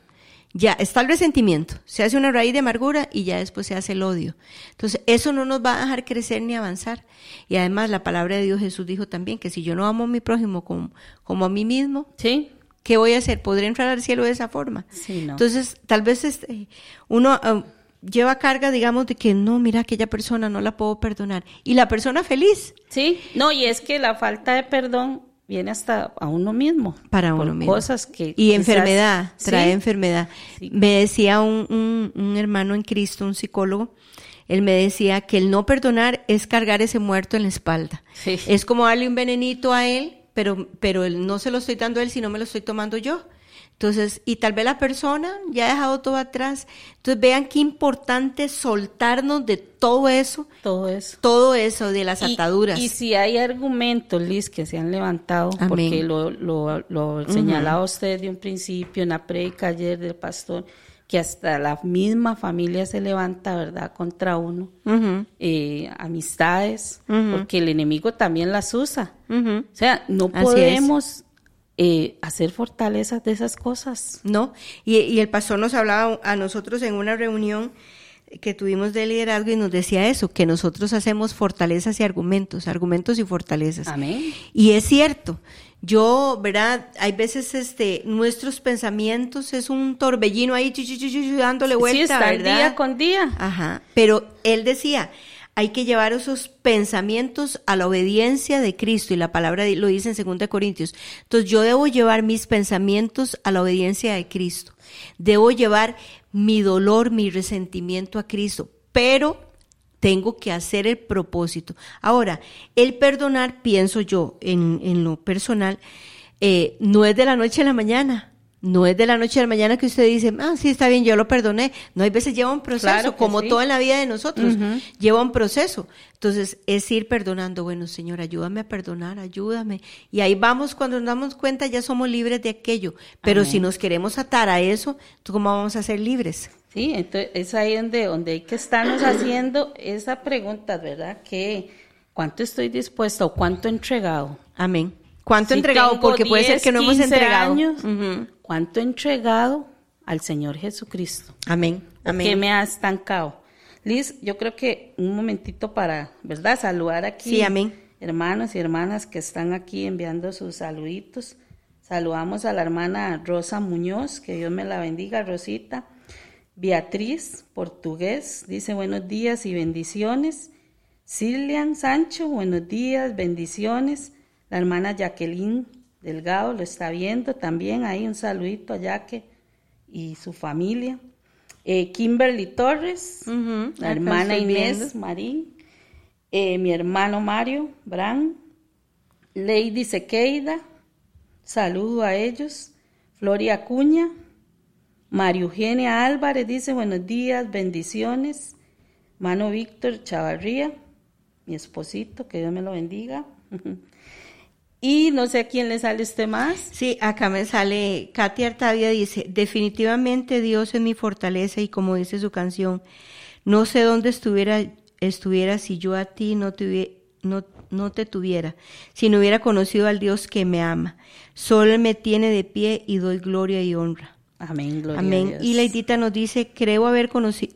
Ya está el resentimiento, se hace una raíz de amargura y ya después se hace el odio. Entonces, eso no nos va a dejar crecer ni avanzar. Y además, la palabra de Dios Jesús dijo también que si yo no amo a mi prójimo como, como a mí mismo, Sí, ¿qué voy a hacer? ¿Podré entrar al cielo de esa forma? sí, no. Entonces, tal vez este, uno ah, lleva carga, digamos, de que no, mira, aquella persona no la puedo perdonar. Y la persona feliz Sí, no, y es que la falta de perdón viene hasta a uno mismo. para uno mismo. Cosas que. Y quizás- enfermedad, trae Sí, enfermedad. Sí. Me decía un, un, un hermano en Cristo, un psicólogo, él me decía que el no perdonar es cargar ese muerto en la espalda. Sí. Es como darle un venenito a él, pero, pero él no se lo estoy dando a él, sino me lo estoy tomando yo. Entonces, y tal vez la persona ya ha dejado todo atrás. Entonces, vean qué importante soltarnos de todo eso, Todo eso. todo eso de las Y- ataduras. Y, si hay argumentos, Liz, que se han levantado, Amén. porque lo, lo, lo señalaba usted de un principio en la predica ayer del pastor, que hasta la misma familia se levanta, ¿verdad?, contra uno. Eh, amistades, porque el enemigo también las usa. O sea, no Así podemos eh, hacer fortalezas de esas cosas. ¿no? Y, y el pastor nos hablaba a nosotros en una reunión que tuvimos de liderazgo y nos decía eso, que nosotros hacemos fortalezas y argumentos, argumentos y fortalezas. Amén. Y es cierto. Yo, ¿verdad? Hay veces este nuestros pensamientos es un torbellino ahí chu, dándole vuelta, sí, está ¿verdad? día con día. Ajá. Pero él decía, hay que llevar esos pensamientos a la obediencia de Cristo y la palabra lo dice en 2 Corintios. Entonces yo debo llevar mis pensamientos a la obediencia de Cristo. Debo llevar mi dolor, mi resentimiento a Cristo, pero tengo que hacer el propósito. Ahora, el perdonar, pienso yo, en, en lo personal, eh, no es de la noche a la mañana. No es de la noche a la mañana que usted dice, ah, sí, está bien, yo lo perdoné. No, hay veces lleva un proceso, Claro como sí. todo en la vida de nosotros, lleva un proceso. Entonces, es ir perdonando. Bueno, Señor, ayúdame a perdonar, ayúdame. Y ahí vamos, cuando nos damos cuenta, ya somos libres de aquello. Pero Amén. si nos queremos atar a eso, ¿cómo vamos a ser libres? Sí, entonces es ahí donde, donde hay que estarnos haciendo esa pregunta, ¿verdad? Que ¿cuánto estoy dispuesta o cuánto he entregado? Amén. ¿Cuánto Si entregado? Porque puede ser 10, que no hemos 15 entregado. años. ¿Cuánto he entregado al Señor Jesucristo? Amén. ¿O ¿Qué Amén. me ha estancado? Liz, yo creo que un momentito para, ¿verdad? Saludar aquí. Sí, amén. Hermanos y hermanas que están aquí enviando sus saluditos. Saludamos a la hermana Rosa Muñoz, que Dios me la bendiga, Rosita. Beatriz, portugués, dice buenos días y bendiciones. Cilian Sancho, buenos días, bendiciones. La hermana Jacqueline Delgado lo está viendo también. Ahí un saludito a Jaque y su familia. Eh, Kimberly Torres, la hermana Inés viendo. Marín, eh, mi hermano Mario Bran, Lady Sequeida, saludo a ellos. Floria Acuña, María Eugenia Álvarez dice buenos días, bendiciones. Mano Víctor Chavarría, mi esposito, que Dios me lo bendiga. Y no sé a quién le sale este más. Sí, acá me sale, Katia Artavia dice, definitivamente Dios es mi fortaleza y como dice su canción, no sé dónde estuviera, estuviera si yo a ti no te, no, no te tuviera, si no hubiera conocido al Dios que me ama. Solo me tiene de pie y doy gloria y honra. Amén, gloria Amén. a Dios. Y Leidita nos dice, creo haber conocido,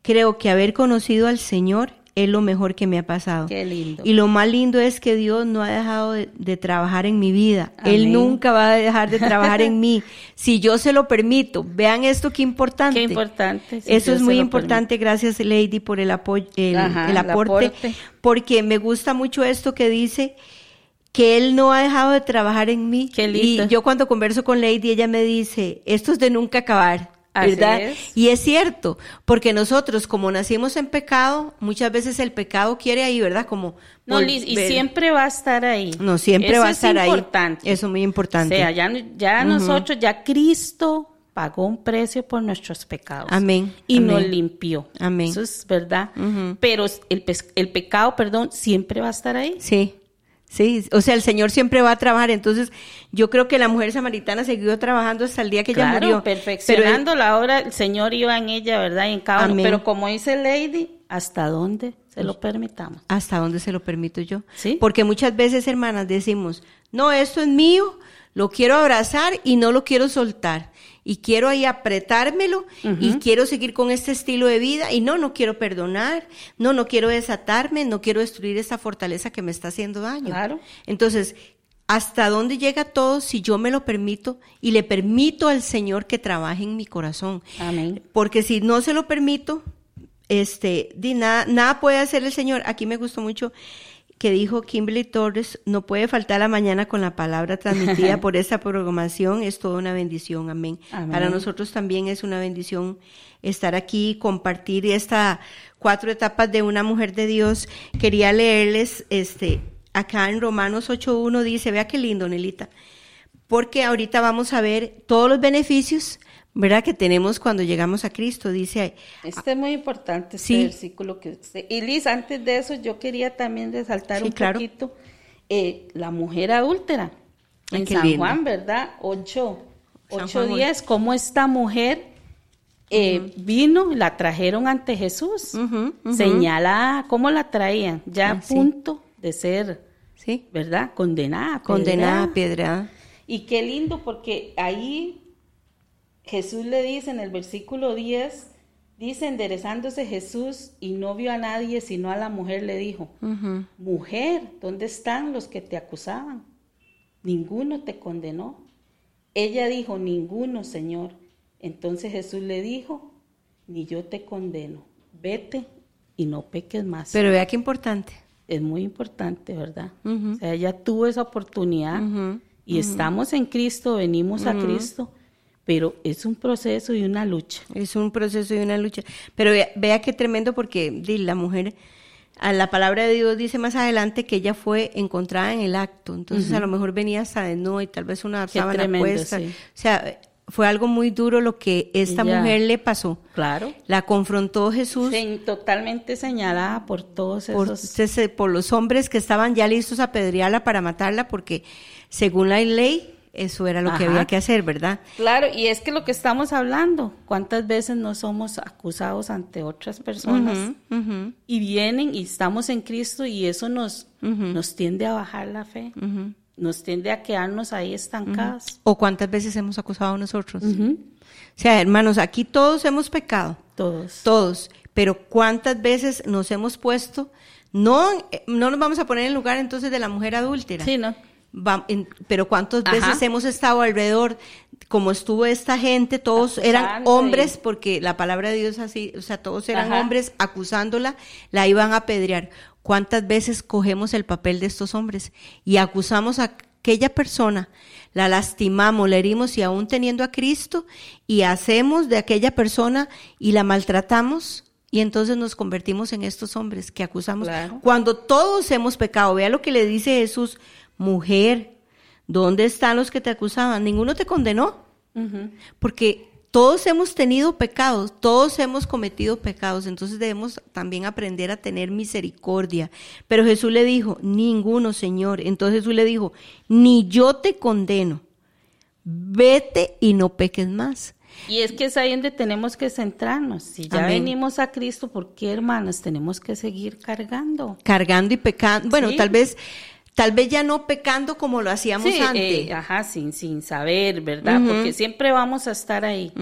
creo que haber conocido al Señor es lo mejor que me ha pasado. Qué lindo. Y lo más lindo es que Dios no ha dejado de, de trabajar en mi vida. Él nunca va a dejar de trabajar en mí. Si yo se lo permito. Vean esto qué importante. Qué importante. si Eso es muy importante. Gracias, Lady, por el apoyo, el, Ajá, el el aporte, aporte. Porque me gusta mucho esto que dice que él no ha dejado de trabajar en mí. Qué lindo. Y yo cuando converso con Lady, ella me dice, esto es de nunca acabar. ¿Verdad? es. Y es cierto, porque nosotros como nacimos en pecado, muchas veces el pecado quiere ahí, ¿verdad? Como No, Liz, y siempre va a estar ahí. No, siempre Eso va a es estar importante. ahí. Eso es muy importante. O sea, ya, ya nosotros, ya Cristo pagó un precio por nuestros pecados. Amén, Y amén. nos limpió. Amén. Eso es verdad. Pero el, el pecado, perdón, siempre va a estar ahí. Sí, sí, o sea, el Señor siempre va a trabajar. Entonces, yo creo que la mujer samaritana siguió trabajando hasta el día que ella Claro, murió. perfeccionando la obra, el Señor iba en ella, ¿verdad? Y en cada uno. Pero como dice Lady, ¿hasta dónde se lo permitamos? hasta dónde se lo permito yo. Sí. Porque muchas veces, hermanas, decimos, no, esto es mío, lo quiero abrazar y no lo quiero soltar. Y quiero ahí apretármelo y quiero seguir con este estilo de vida y no, no quiero perdonar, no, no quiero desatarme, no quiero destruir esta fortaleza que me está haciendo daño. Claro. Entonces, ¿hasta dónde llega todo si yo me lo permito y le permito al Señor que trabaje en mi corazón? Amén. Porque si no se lo permito, este, di, nada, nada puede hacer el Señor. Aquí me gustó mucho que dijo Kimberly Torres, no puede faltar la mañana con la palabra transmitida por esta programación, es toda una bendición, amén. Amén. Para nosotros también es una bendición estar aquí y compartir estas cuatro etapas de una mujer de Dios. Quería leerles, este, acá en Romanos 8.1 dice, vea qué lindo, Nelita, porque ahorita vamos a ver todos los beneficios, ¿verdad? Que tenemos cuando llegamos a Cristo, dice Este es muy importante, este Sí. versículo que usted- Y Liz, antes de eso, yo quería también resaltar Sí, un claro. poquito eh, la mujer adúltera en San lindo. Juan, ¿verdad? 8, San 8 Juan, días, cómo esta mujer eh, vino, la trajeron ante Jesús, señalada, ¿cómo la traían? Ya a Ah, sí. punto de ser, Sí, ¿verdad? Condenada. condenada, piedra. Y qué lindo porque ahí Jesús le dice en el versículo 10, dice enderezándose Jesús y no vio a nadie sino a la mujer le dijo, mujer, ¿dónde están los que te acusaban? Ninguno te condenó. Ella dijo, ninguno, Señor. Entonces Jesús le dijo, ni yo te condeno, vete y no peques más. Pero vea qué importante. es muy importante, ¿verdad? O sea, ella tuvo esa oportunidad y estamos en Cristo, venimos a Cristo, pero es un proceso y una lucha. Es un proceso y una lucha. Pero vea, vea qué tremendo porque la mujer, a la palabra de Dios dice más adelante que ella fue encontrada en el acto. Entonces a lo mejor venía hasta de no y tal vez una Qué sábana tremendo, puesta. sí. O sea, fue algo muy duro lo que esta Ella- mujer le pasó. Claro. La confrontó Jesús totalmente señalada por todos por, esos. se- por los hombres que estaban ya listos a apedrearla para matarla porque según la ley eso era lo que había que hacer, ¿verdad? Claro, y es que lo que estamos hablando, ¿cuántas veces no somos acusados ante otras personas y vienen y estamos en Cristo y eso nos, nos tiende a bajar la fe, nos tiende a quedarnos ahí estancadas. ¿O cuántas veces hemos acusado a nosotros? O sea, hermanos, aquí todos hemos pecado, Todos. todos, pero ¿cuántas veces nos hemos puesto? No, eh, no nos vamos a poner en lugar entonces de la mujer adúltera. Sí, ¿no? Va- en- pero cuántas Ajá. veces hemos estado alrededor, como estuvo esta gente, todos eran hombres, porque la palabra de Dios así, o sea, todos eran Ajá. hombres acusándola, la iban a apedrear. ¿Cuántas veces cogemos el papel de estos hombres y acusamos a aquella persona, la lastimamos, la herimos y aún teniendo a Cristo y hacemos de aquella persona y la maltratamos? Y entonces nos convertimos en estos hombres que acusamos. Claro. Cuando todos hemos pecado, vea lo que le dice Jesús, mujer, ¿dónde están los que te acusaban? Ninguno te condenó, porque todos hemos tenido pecados, todos hemos cometido pecados, entonces debemos también aprender a tener misericordia. Pero Jesús le dijo, ninguno, Señor. Entonces Jesús le dijo, ni yo te condeno, vete y no peques más. Y es que es ahí donde tenemos que centrarnos. Si ya Amén. venimos a Cristo, ¿por qué, hermanas, tenemos que seguir cargando? Cargando y pecando. Bueno, Sí. tal vez, tal vez ya no pecando como lo hacíamos Sí, antes. eh, ajá, sin, sin saber, ¿verdad? Porque siempre vamos a estar ahí.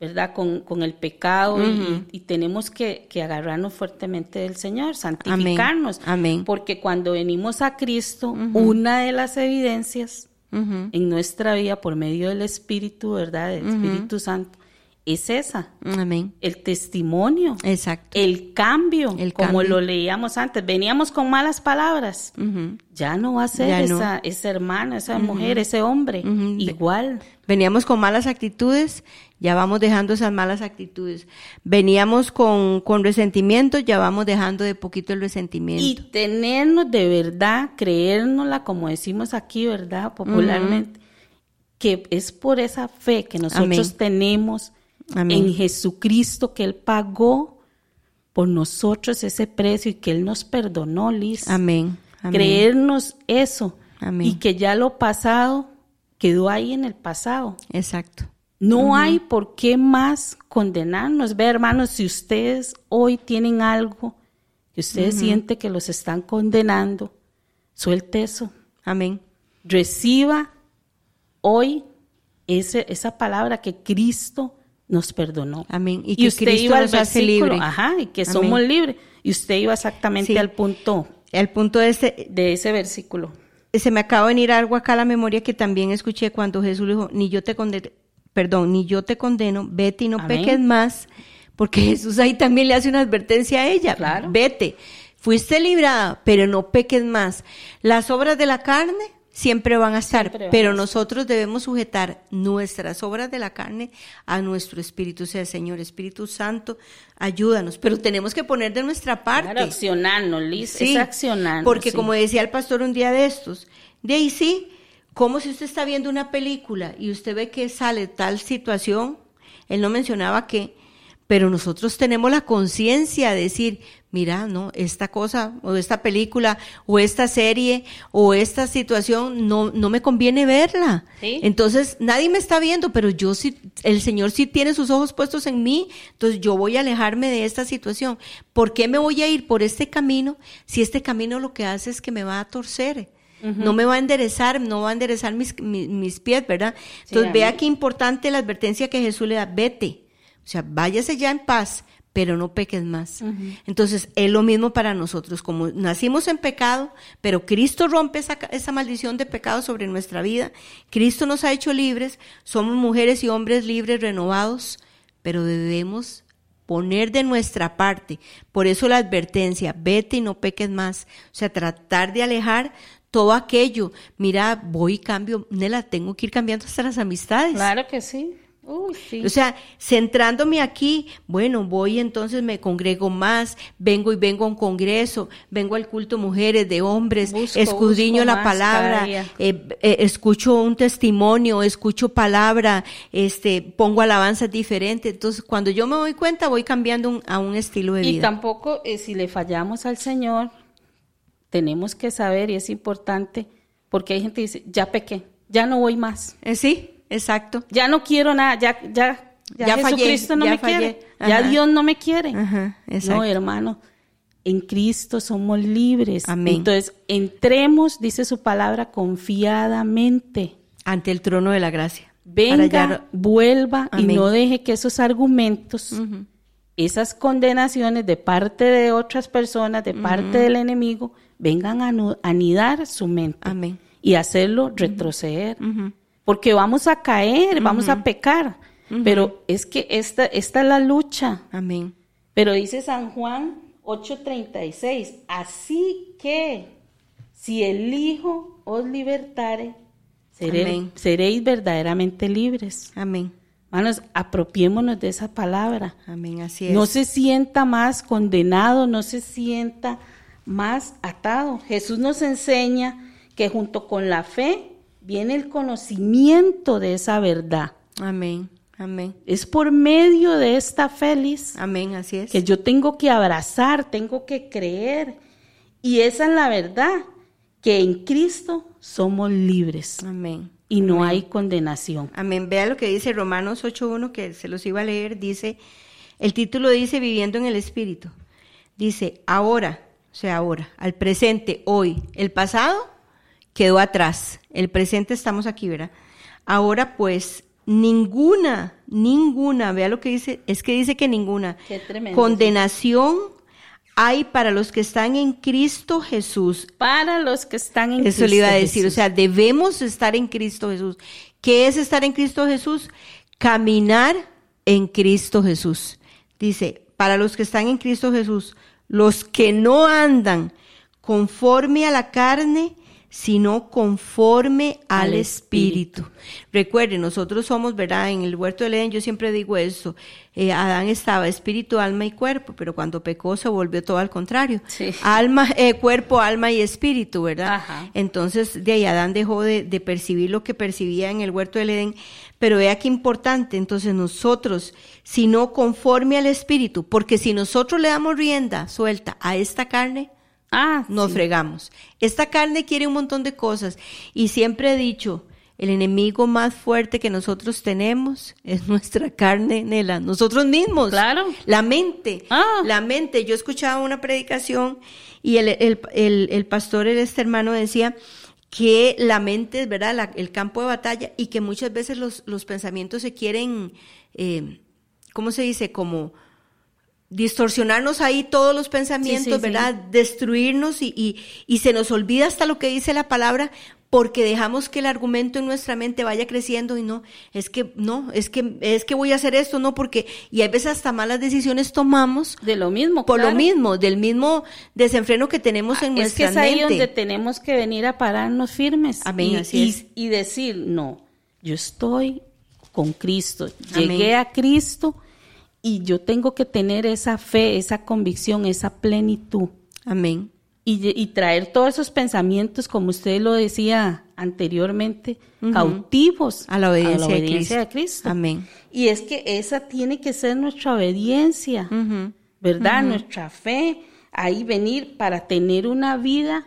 ¿verdad? Con, con el pecado y- Ujú. y, y tenemos que, que agarrarnos fuertemente del Señor, santificarnos. Amén. Porque cuando venimos a Cristo, una de las evidencias en nuestra vida por medio del Espíritu, ¿verdad? Del Espíritu Santo, es esa, Amén. el testimonio. Exacto. El cambio, El como cambio. lo leíamos antes, veníamos con malas palabras. Ya no va a ser no. esa, esa hermana, esa mujer, ese hombre. Igual. Veníamos con malas actitudes, ya vamos dejando esas malas actitudes. Veníamos con, con resentimiento, ya vamos dejando de poquito el Y resentimiento. tenernos de verdad, creérnosla, como decimos aquí, ¿verdad? Popularmente, que es por esa fe que nosotros Amén. tenemos Amén. en Jesucristo, que Él pagó por nosotros ese precio y que Él nos perdonó, Liz. Amén. Amén. Creernos eso. Amén. Y que ya lo pasado quedó ahí en el pasado. Exacto. No hay por qué más condenarnos. Ve, hermanos, si ustedes hoy tienen algo que ustedes sienten que los están condenando, suelte eso. Amén. Reciba hoy ese, esa palabra que Cristo nos perdonó. Amén. Y que usted Cristo iba al nos hace libre. Ajá, y que Amén. somos libres. Y usted iba exactamente Sí. al punto El punto este, de ese versículo. se me acaba de venir algo acá a la memoria que también escuché cuando Jesús dijo, ni yo te condeno, perdón, ni yo te condeno, vete y no Amén. peques más, porque Jesús ahí también le hace una advertencia a ella, Claro. vete, fuiste librada, pero no peques más. Las obras de la carne siempre van a estar, van pero a estar. nosotros debemos sujetar nuestras obras de la carne a nuestro Espíritu, o sea, Señor Espíritu Santo, ayúdanos, pero tenemos que poner de nuestra parte. Claro, accionarnos, Liz, Sí, es accionarnos. Porque sí. como decía el pastor un día de estos, de ahí sí, como si usted está viendo una película y usted ve que sale tal situación, él no mencionaba que, pero nosotros tenemos la conciencia de decir, mira, no, esta cosa, o esta película, o esta serie, o esta situación, no, no me conviene verla. Sí. Entonces, nadie me está viendo, pero yo sí, el Señor sí tiene sus ojos puestos en mí, entonces yo voy a alejarme de esta situación. ¿Por qué me voy a ir por este camino si este camino lo que hace es que me va a torcer? No me va a enderezar, no va a enderezar mis, mis, mis pies, ¿verdad? Entonces, vea qué importante la advertencia que Jesús le da, vete. O sea, váyase ya en paz, pero no peques más. Entonces, es lo mismo para nosotros, como nacimos en pecado, pero Cristo rompe esa, esa maldición de pecado sobre nuestra vida, Cristo nos ha hecho libres, somos mujeres y hombres libres, renovados, pero debemos poner de nuestra parte. Por eso la advertencia, vete y no peques más. O sea, tratar de alejar todo aquello. Mira, voy y cambio, Nela, tengo que ir cambiando hasta las amistades. Claro que sí. Uy, sí. O sea, centrándome aquí, bueno, voy entonces me congrego más, vengo y vengo a un congreso, vengo al culto mujeres, de hombres, Busco, escudriño busco la palabra, eh, eh, escucho un testimonio, escucho palabra, este, pongo alabanzas diferentes. Entonces, cuando yo me doy cuenta, voy cambiando un- a un estilo de Y vida. tampoco, eh, si le fallamos al Señor, tenemos que saber, y es importante, porque hay gente que dice, ya pequé, ya no voy más, sí, exacto. ya no quiero nada, ya, ya, ya, Ya fallé, Jesucristo no ya me fallé. quiere, ya. Dios no me quiere. Ajá, exacto. No, hermano, en Cristo somos libres. Amén. Entonces, entremos, dice su palabra, confiadamente. Ante el trono de la gracia. Venga, hallar- vuelva y no deje que esos argumentos, esas condenaciones de parte de otras personas, de parte del enemigo, vengan a anidar su mente Amén. y hacerlo retroceder. Porque vamos a caer, vamos a pecar. Pero es que esta, esta es la lucha. Amén. Pero dice San Juan 8:36, así que si el Hijo os libertare, seré- seréis verdaderamente libres. Amén. Hermanos, apropiémonos de esa palabra. Amén. Así es. No se sienta más condenado, no se sienta más atado. Jesús nos enseña que junto con la fe viene el conocimiento de esa verdad. Amén. Amén. Es por medio de esta feliz Amén, así es. que yo tengo que abrazar, tengo que creer. Y esa es la verdad, que en Cristo somos libres Amén. y no hay condenación. Amén. Vea lo que dice Romanos 8.1, que se los iba a leer. Dice, el título dice Viviendo en el Espíritu. Dice, ahora, o sea, ahora, al presente, hoy. El pasado quedó atrás. El presente estamos aquí, ¿verdad? Ahora pues, ninguna, ninguna, vea lo que dice, es que dice que ninguna. Qué tremendo, Condenación hay para los que están en Cristo Jesús. Para los que están en Eso le iba a Cristo decir, Jesús. o sea, debemos estar en Cristo Jesús. ¿Qué es estar en Cristo Jesús? Caminar en Cristo Jesús. Dice, para los que están en Cristo Jesús, los que no andan conforme a la carne, sino conforme al. Espíritu. Recuerden, nosotros somos, ¿verdad? En el huerto del Edén yo siempre digo eso, eh, Adán estaba espíritu, alma y cuerpo, pero cuando pecó se volvió todo al contrario. Sí. Alma, eh, cuerpo, alma y espíritu, ¿verdad? Ajá. Entonces, de ahí Adán dejó de, de percibir lo que percibía en el huerto del Edén. Pero vea qué importante, entonces nosotros, si no conforme al espíritu, porque si nosotros le damos rienda suelta a esta carne, Ah, nos sí. fregamos. Esta carne quiere un montón de cosas y siempre he dicho, el enemigo más fuerte que nosotros tenemos es nuestra carne, Nela, nosotros mismos. Claro. La mente. Ah. La mente. Yo escuchaba una predicación y el, el, el, el pastor, este hermano, decía que la mente es, ¿verdad?, La- el campo de batalla y que muchas veces los, los pensamientos se quieren, eh, ¿cómo se dice? Como distorsionarnos ahí todos los pensamientos, Sí, sí, sí. ¿verdad? Destruirnos y, y, y se nos olvida hasta lo que dice la palabra porque dejamos que el argumento en nuestra mente vaya creciendo y no, es que no, es que es que voy a hacer esto, no, porque y a veces hasta malas decisiones tomamos De lo mismo. por lo mismo, del mismo desenfreno que tenemos en Es que nuestra es ahí mente. donde tenemos que venir a pararnos firmes. Amén, y, así y- es. y decir, no, yo estoy con Cristo. Amén. Llegué a Cristo y yo tengo que tener esa fe, esa convicción, esa plenitud. Amén. Y, y traer todos esos pensamientos, como usted lo decía anteriormente, cautivos A la obediencia, de, obediencia Cristo. de Cristo. Amén. Y es que esa tiene que ser nuestra obediencia. ¿verdad? Nuestra fe, ahí venir para tener una vida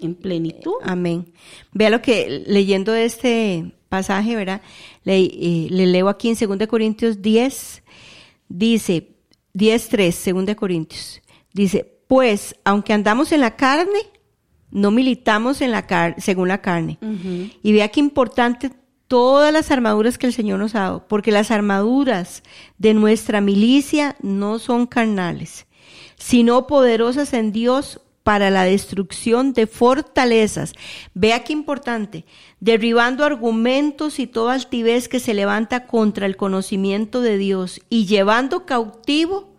en plenitud. Amén. Vea lo que leyendo este pasaje, ¿verdad? Le, eh, le leo aquí en 2 Corintios 10, dice, 10.3, 2 Corintios, dice, pues, aunque andamos en la carne, no militamos en la car según la carne. Y vea qué importante todas las armaduras que el Señor nos ha dado, porque las armaduras de nuestra milicia no son carnales, sino poderosas en Dios para la destrucción de fortalezas. Vea qué importante, derribando argumentos y toda altivez que se levanta contra el conocimiento de Dios y llevando cautivo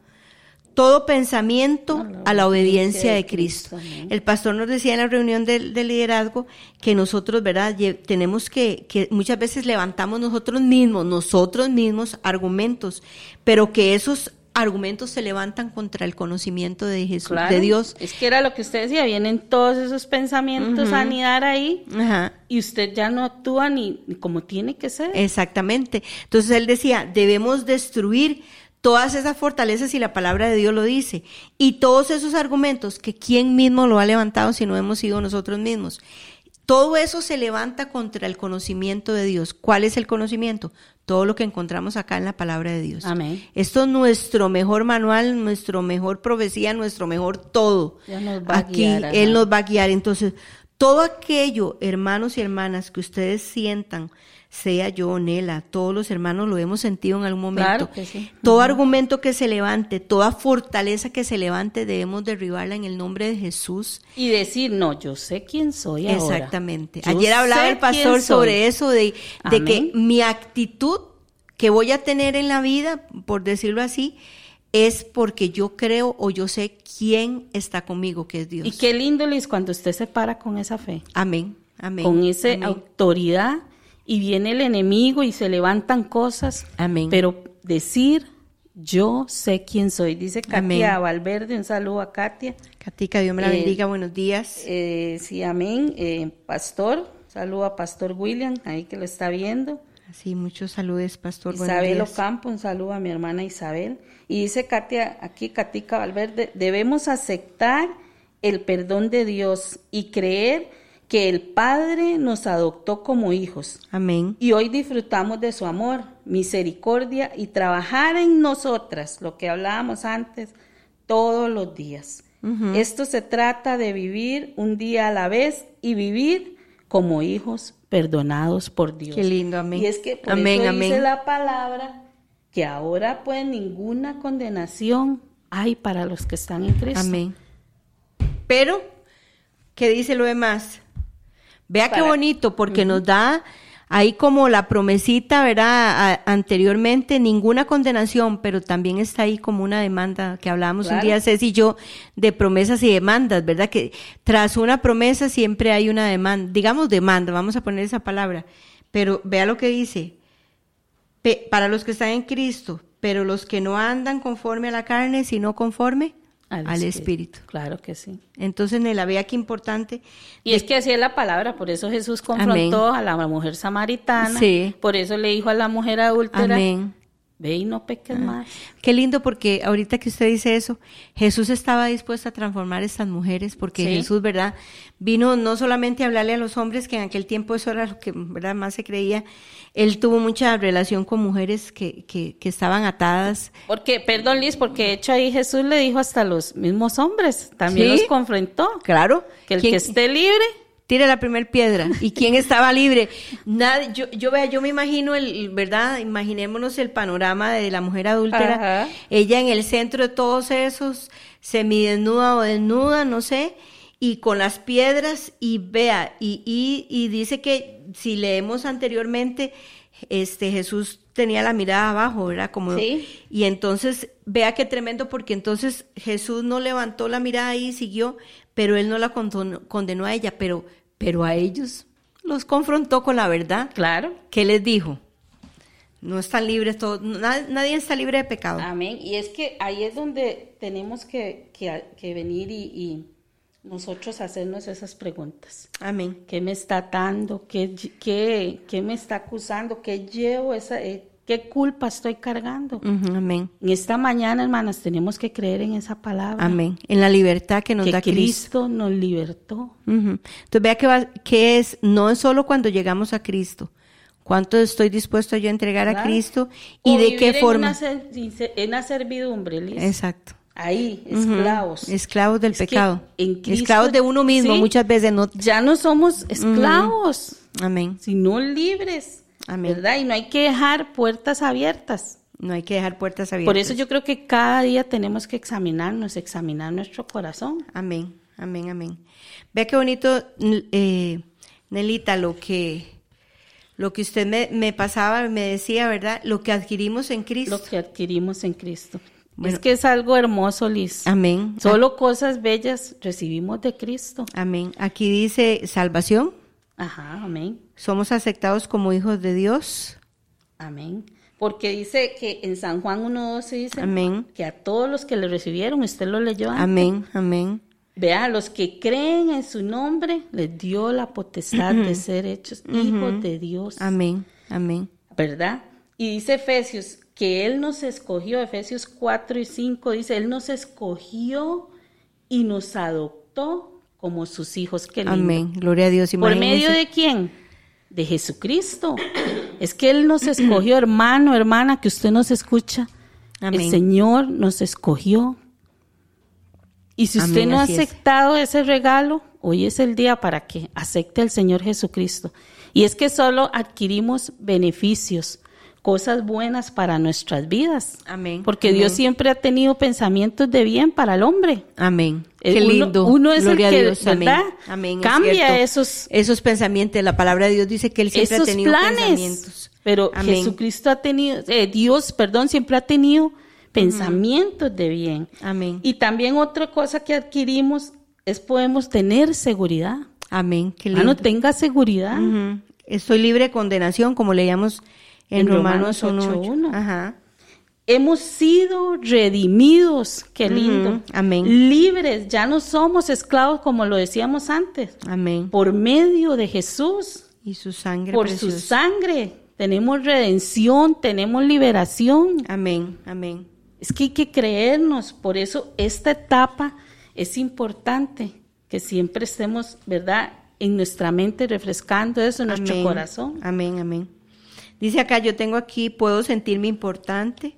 todo pensamiento a la, obediencia de Cristo. El pastor nos decía en la reunión del, liderazgo que nosotros, ¿verdad? Tenemos que, que muchas veces levantamos nosotros mismos, nosotros mismos argumentos, pero que esos argumentos se levantan contra el conocimiento de Jesús, Claro, de Dios. Es que era lo que usted decía, vienen todos esos pensamientos a anidar ahí y usted ya no actúa ni, ni como tiene que ser. Exactamente. Entonces él decía, debemos destruir todas esas fortalezas y la palabra de Dios lo dice. Y todos esos argumentos que quién mismo lo ha levantado si no hemos sido nosotros mismos. Todo eso se levanta contra el conocimiento de Dios. ¿Cuál es el conocimiento? Todo lo que encontramos acá en la palabra de Dios. Amén. Esto es nuestro mejor manual, nuestro mejor profecía, nuestro mejor todo. Ya nos va a Aquí guiar, ajá. Él nos va a guiar. Entonces, todo aquello, hermanos y hermanas, que ustedes sientan, sea yo, Nela, todos los hermanos lo hemos sentido en algún momento. Claro que sí. Todo argumento que se levante, toda fortaleza que se levante, debemos derribarla en el nombre de Jesús. Y decir, no, yo sé quién soy ahora. Exactamente. Yo Ayer hablaba el pastor sobre eso, de, de que mi actitud que voy a tener en la vida, por decirlo así, es porque yo creo o yo sé quién está conmigo, que es Dios. Y qué lindo, Liz, cuando usted se para con esa fe, Amén. Amén. con esa Amén. autoridad y viene el enemigo y se levantan cosas. Amén. Pero decir, yo sé quién soy. Dice Katia Amén. Valverde, un saludo a Katia. Katica, Dios me la Eh, bendiga. Buenos días. Eh, sí, amén. Eh, pastor, saludo a Pastor William, ahí que lo está viendo. Así, muchos saludos, Pastor. Isabel. Ocampo, un saludo a mi hermana Isabel. Y dice Katia, aquí Katica Valverde, debemos aceptar el perdón de Dios y creer que el Padre nos adoptó como hijos. Amén. Y hoy disfrutamos de su amor, misericordia y trabajar en nosotras, lo que hablábamos antes, todos los días. Esto se trata de vivir un día a la vez y vivir como hijos perdonados por Dios. Qué lindo, amén. Y es que por Amén, eso amén. dice la palabra que ahora pues ninguna condenación hay para los que están en Cristo. Amén. Pero, ¿qué dice lo demás? Vea qué bonito, porque nos da ahí como la promesita, ¿verdad? A- anteriormente, ninguna condenación, pero también está ahí como una demanda que hablábamos un día, Ceci y yo, de promesas y demandas, ¿verdad? Que tras una promesa siempre hay una demanda, digamos demanda, vamos a poner esa palabra, pero vea lo que dice, Pe- para los que están en Cristo, pero los que no andan conforme a la carne, sino conforme al, espíritu. Claro que sí. Entonces, Nela, vea qué importante. Y es que así es la palabra, por eso Jesús confrontó a la mujer samaritana, Sí. por eso le dijo a la mujer adúltera, Amén. Ve y no peques más. Qué lindo porque ahorita que usted dice eso, Jesús estaba dispuesto a transformar a estas mujeres porque Sí. Jesús, ¿verdad? Vino no solamente a hablarle a los hombres, que en aquel tiempo eso era lo que, ¿verdad? Más se creía. Él tuvo mucha relación con mujeres que, que, que estaban atadas. Porque, perdón Liz, porque de hecho ahí Jesús le dijo hasta a los mismos hombres, también Sí. los confrontó, Claro. que el ¿Quién- que esté libre, Tire la primer piedra. ¿Y quién estaba libre? Nadie, yo, yo vea, yo me imagino el, ¿verdad? Imaginémonos el panorama de la mujer adúltera. Ajá. Ella en el centro de todos esos, semidesnuda o desnuda, no sé, y con las piedras, y vea, y, y, y dice que si leemos anteriormente, este Jesús tenía la mirada abajo, ¿verdad? Como, Sí. Y entonces, vea qué tremendo, porque entonces Jesús no levantó la mirada ahí y siguió, pero él no la condenó, condenó a ella, pero, pero a ellos los confrontó con la verdad. claro. ¿Qué les dijo? No están libres todos, na- nadie está libre de pecado. Amén. Y es que ahí es donde tenemos que, que- que venir y, y nosotros hacernos esas preguntas. Amén. ¿Qué me está atando? ¿Qué, qué, qué me está acusando? ¿Qué llevo? Esa, eh, ¿Qué culpa estoy cargando? Ujú, amén. En esta mañana, hermanas, tenemos que creer en esa palabra. Amén. En la libertad que nos que da Cristo. Cristo nos libertó. Ujú. Entonces vea que, va, que es, no es solo cuando llegamos a Cristo, cuánto estoy dispuesto yo a entregar a ¿verdad? Cristo y O de qué en forma. una ser- en una servidumbre, Liz. Exacto. Ahí, esclavos. Esclavos del Es pecado. en Cristo- esclavos de uno mismo, Sí. muchas veces no. Ya no somos esclavos, Amén. sino libres. Amén. ¿Verdad? Y no hay que dejar puertas abiertas. No hay que dejar puertas abiertas. Por eso yo creo que cada día tenemos que examinarnos, examinar nuestro corazón. Amén, amén, amén. Vea qué bonito, eh, Nelita, lo que, lo que usted me, me pasaba, me decía, ¿verdad? Lo que adquirimos en Cristo. Lo que adquirimos en Cristo. Bueno. es que es algo hermoso, Liz. Amén. Solo cosas bellas recibimos de Cristo. Amén. Aquí dice salvación. Ajá, amén. Somos aceptados como hijos de Dios. Amén. Porque dice que en San Juan 1.12 dice Amén. que a todos los que le recibieron, usted lo leyó antes. Amén, amén. Vea, los que creen en su nombre, les dio la potestad de ser hechos hijos de Dios. Amén, amén. ¿Verdad? Y dice Efesios que Él nos escogió, Efesios 4 y 5 dice, Él nos escogió y nos adoptó como sus hijos. Qué lindo. Amén. Gloria a Dios. ¿Por Imagínense. medio de quién? De Jesucristo. Es que Él nos escogió, hermano, hermana, que usted nos escucha. Amén. El Señor nos escogió. Y si usted Amén, no ha es. aceptado ese regalo, hoy es el día para que acepte al Señor Jesucristo. Y es que solo adquirimos beneficios, cosas buenas para nuestras vidas. Amén. Porque Amén. Dios siempre ha tenido pensamientos de bien para el hombre. Amén. Eh, Qué uno- lindo. uno es el que, a Dios. ¿verdad? Amén. Cambia esos- esos pensamientos. La palabra de Dios dice que Él siempre esos ha tenido planes. pensamientos. Pero Amén. Jesucristo ha tenido, eh, Dios, perdón, siempre ha tenido pensamientos de bien. Amén. Y también otra cosa que adquirimos es podemos tener seguridad. Amén. Lindo. Hermano, tenga seguridad. Estoy libre de condenación, como leíamos en, En Romanos Romanos 1.8. 8:1. Ajá. Hemos sido redimidos, qué lindo. Amén. Libres, ya no somos esclavos como lo decíamos antes. Amén. Por medio de Jesús, Y su sangre por preciosa. su sangre, tenemos redención, tenemos liberación. Amén, amén. Es que hay que creernos, por eso esta etapa es importante, que siempre estemos, ¿verdad? En nuestra mente refrescando eso en nuestro corazón. Amén, amén. Dice acá, yo tengo aquí, puedo sentirme importante.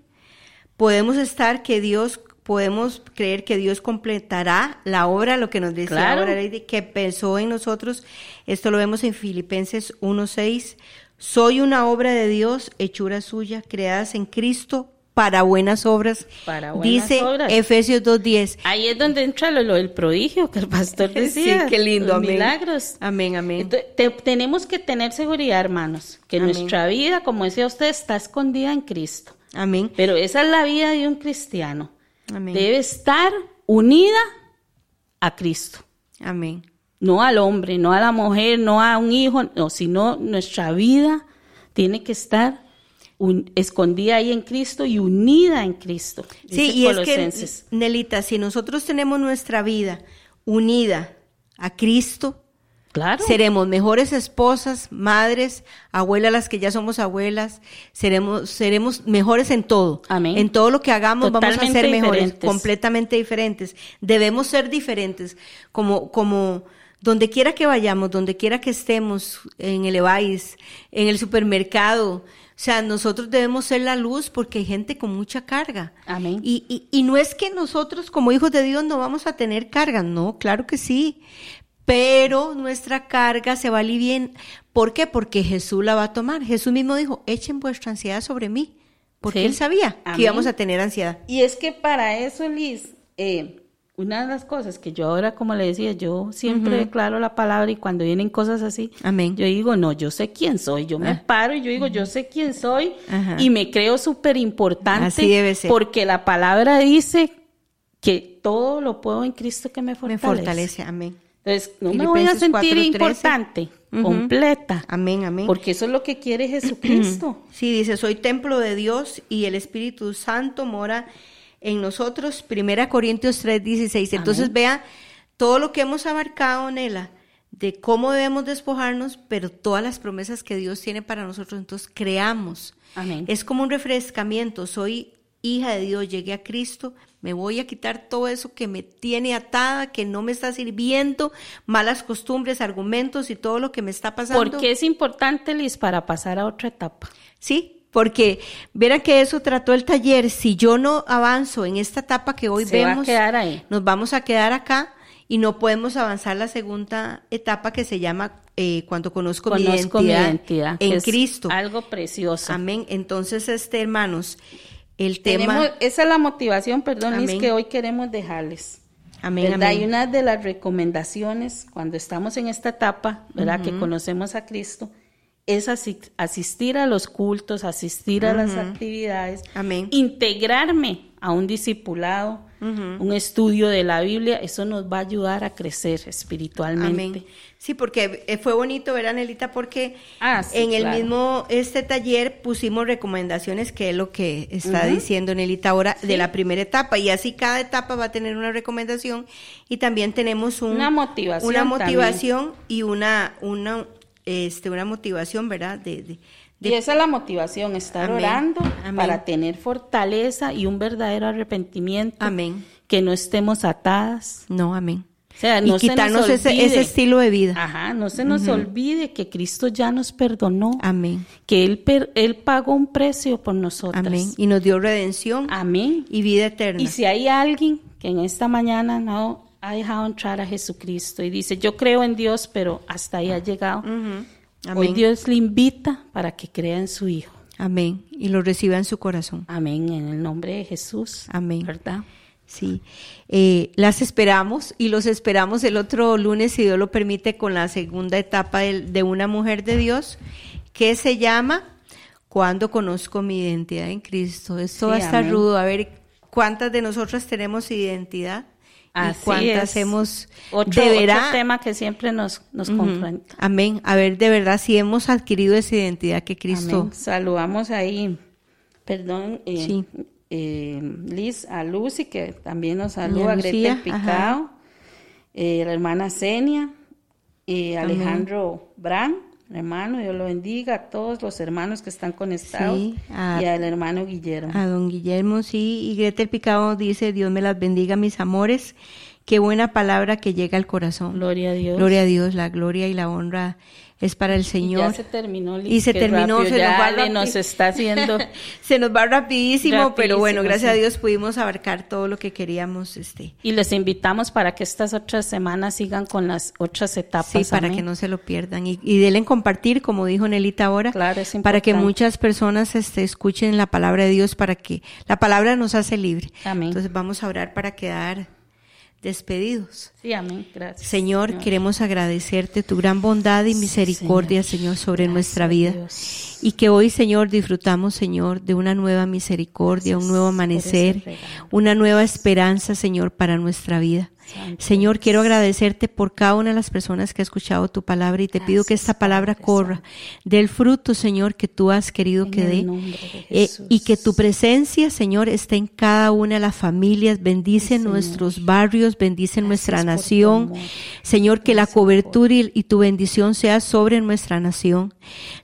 Podemos estar que Dios, podemos creer que Dios completará la obra, lo que nos decía Claro. ahora, que pensó en nosotros. Esto lo vemos en Filipenses 1.6. Soy una obra de Dios, hechura suya, creadas en Cristo para buenas obras. Para buenas Dice obras. Efesios 2.10. Ahí es donde entra lo, lo del prodigio que el pastor decía. Sí, qué lindo, los amén. milagros. Amén, amén. Entonces, te- tenemos que tener seguridad, hermanos, que Amén. nuestra vida, como decía usted, está escondida en Cristo. Amén. Pero esa es la vida de un cristiano. Amén. Debe estar unida a Cristo. Amén. No al hombre, no a la mujer, no a un hijo, no, sino nuestra vida tiene que estar un- escondida ahí en Cristo y unida en Cristo. Sí, y es que, Nelita, si nosotros tenemos nuestra vida unida a Cristo, claro. seremos mejores esposas, madres, abuelas, las que ya somos abuelas, seremos, seremos mejores en todo. Amén. En todo lo que hagamos vamos a ser mejores, diferentes. completamente diferentes. Debemos ser diferentes, como, como donde quiera que vayamos, donde quiera que estemos, en el EVAIS, en el supermercado. O sea, nosotros debemos ser la luz porque hay gente con mucha carga. Amén. Y, y, y no es que nosotros como hijos de Dios no vamos a tener carga, no, claro que sí, pero nuestra carga se va a aliviar. ¿Por qué? Porque Jesús la va a tomar. Jesús mismo dijo, echen vuestra ansiedad sobre mí, porque Sí. él sabía Amén. que íbamos a tener ansiedad. Y es que para eso, Liz, eh, una de las cosas que yo ahora, como le decía, yo siempre declaro la palabra y cuando vienen cosas así, Amén. yo digo, no, yo sé quién soy. Yo me Ah. paro y yo digo, yo sé quién soy Ajá. y me creo súper importante. Así debe ser. Porque la palabra dice que todo lo puedo en Cristo que me Me fortalece. fortalece, amén. Entonces, no me voy a sentir 4:13. importante, completa. Amén, amén. Porque eso es lo que quiere Jesucristo. Sí, dice, soy templo de Dios y el Espíritu Santo mora en nosotros. Primera Corintios 3, 16. Entonces Amén. vea todo lo que hemos abarcado, Nela, de cómo debemos despojarnos, pero todas las promesas que Dios tiene para nosotros. Entonces creamos. Amén. Es como un refrescamiento. Soy hija de Dios, llegué a Cristo, me voy a quitar todo eso que me tiene atada, que no me está sirviendo, malas costumbres, argumentos y todo lo que me está pasando. Porque es importante, Liz, para pasar a otra etapa. Sí, porque verá que eso trató el taller. Si yo no avanzo en esta etapa que hoy Se va a vemos, ahí. nos vamos a quedar acá y no podemos avanzar la segunda etapa que se llama eh, cuando conozco, Conozco mi mi identidad, identidad. que en es Cristo. Algo precioso. Amén. Entonces, este hermanos, el tema. Tenemos, esa es la motivación, perdón, Liz, que hoy queremos dejarles. Amén, ¿verdad? amén. Y una de las recomendaciones cuando estamos en esta etapa, ¿verdad? Que conocemos a Cristo, es asi- asistir a los cultos, asistir a las actividades, Amén. integrarme a un discipulado, un estudio de la Biblia, eso nos va a ayudar a crecer espiritualmente. Amén. Sí, porque eh, fue bonito ver, Anelita, porque Ah, sí, en el claro. mismo este taller pusimos recomendaciones, que es lo que está diciendo Anelita ahora, Sí. de la primera etapa. Y así cada etapa va a tener una recomendación. Y también tenemos un- Una motivación Una también. motivación y una, una, este, una motivación, ¿verdad? De, de- de- Y esa es la motivación, estar Amén. orando Amén. para tener fortaleza y un verdadero arrepentimiento. Amén. Que no estemos atadas. No, amén. O sea, y no se nos quitarnos ese, ese estilo de vida. Ajá, no se nos olvide que Cristo ya nos perdonó, Amén. que él, per- él pagó un precio por nosotras. Amén. Y nos dio redención Amén. y vida eterna. Y si hay alguien que en esta mañana no ha dejado entrar a Jesucristo y dice, yo creo en Dios, pero hasta ahí ha llegado, hoy Amén. Dios le invita para que crea en su Hijo. Amén. Y lo reciba en su corazón. Amén, en el nombre de Jesús. Amén. ¿Verdad? Sí. Eh, las esperamos y los esperamos el otro lunes, si Dios lo permite, con la segunda etapa de, una mujer de Dios, que se llama Cuando conozco mi identidad en Cristo. Esto Sí, va a estar amén. rudo. A ver cuántas de nosotras tenemos identidad Así y cuántas es. hemos Otro, de otro veras- tema que siempre nos, nos Ujú. confronta. Amén. A ver de verdad si hemos adquirido esa identidad que Cristo. Amén. Saludamos ahí, perdón, eh, Sí. eh, Liz, a Lucy, que también nos saluda, Lucía, Greta. Picado, eh, la hermana Senia, eh. Alejandro Bran, Hermano, Dios lo bendiga a todos los hermanos que están conectados Sí, a- y al hermano Guillermo. A don Guillermo, sí. Y Greta el Picado dice, Dios me las bendiga, mis amores. Qué buena palabra que llega al corazón. Gloria a Dios. Gloria a Dios, la gloria y la honra es para el Y Señor. ya se terminó. Y se terminó, rápido, se nos va rápido. nos está haciendo. Se nos va rapidísimo, pero bueno, gracias sí. a Dios pudimos abarcar todo lo que queríamos. Este, Y les invitamos para que estas otras semanas sigan con las otras etapas. sí, para amén. que no se lo pierdan. Y, y denle en compartir, como dijo Nelita ahora, Claro, es para que muchas personas este, escuchen la palabra de Dios, para que la palabra nos hace libre. Amén. Entonces vamos a orar para quedar despedidos. Sí, amén. Gracias. Señor, queremos agradecerte tu gran bondad y misericordia, Señor, sobre nuestra vida. Dios. Y que hoy, Señor, disfrutamos, Señor, de una nueva misericordia, un nuevo amanecer, una nueva esperanza, Señor, para nuestra vida. Señor, quiero agradecerte por cada una de las personas que ha escuchado tu palabra y te pido que esta palabra corra del fruto, Señor, que tú has querido En que dé eh, y que tu presencia, Señor, esté en cada una de las familias, bendice nuestros barrios, bendice nuestra nación. Señor, que la Gracias cobertura y, y tu bendición sea sobre nuestra nación.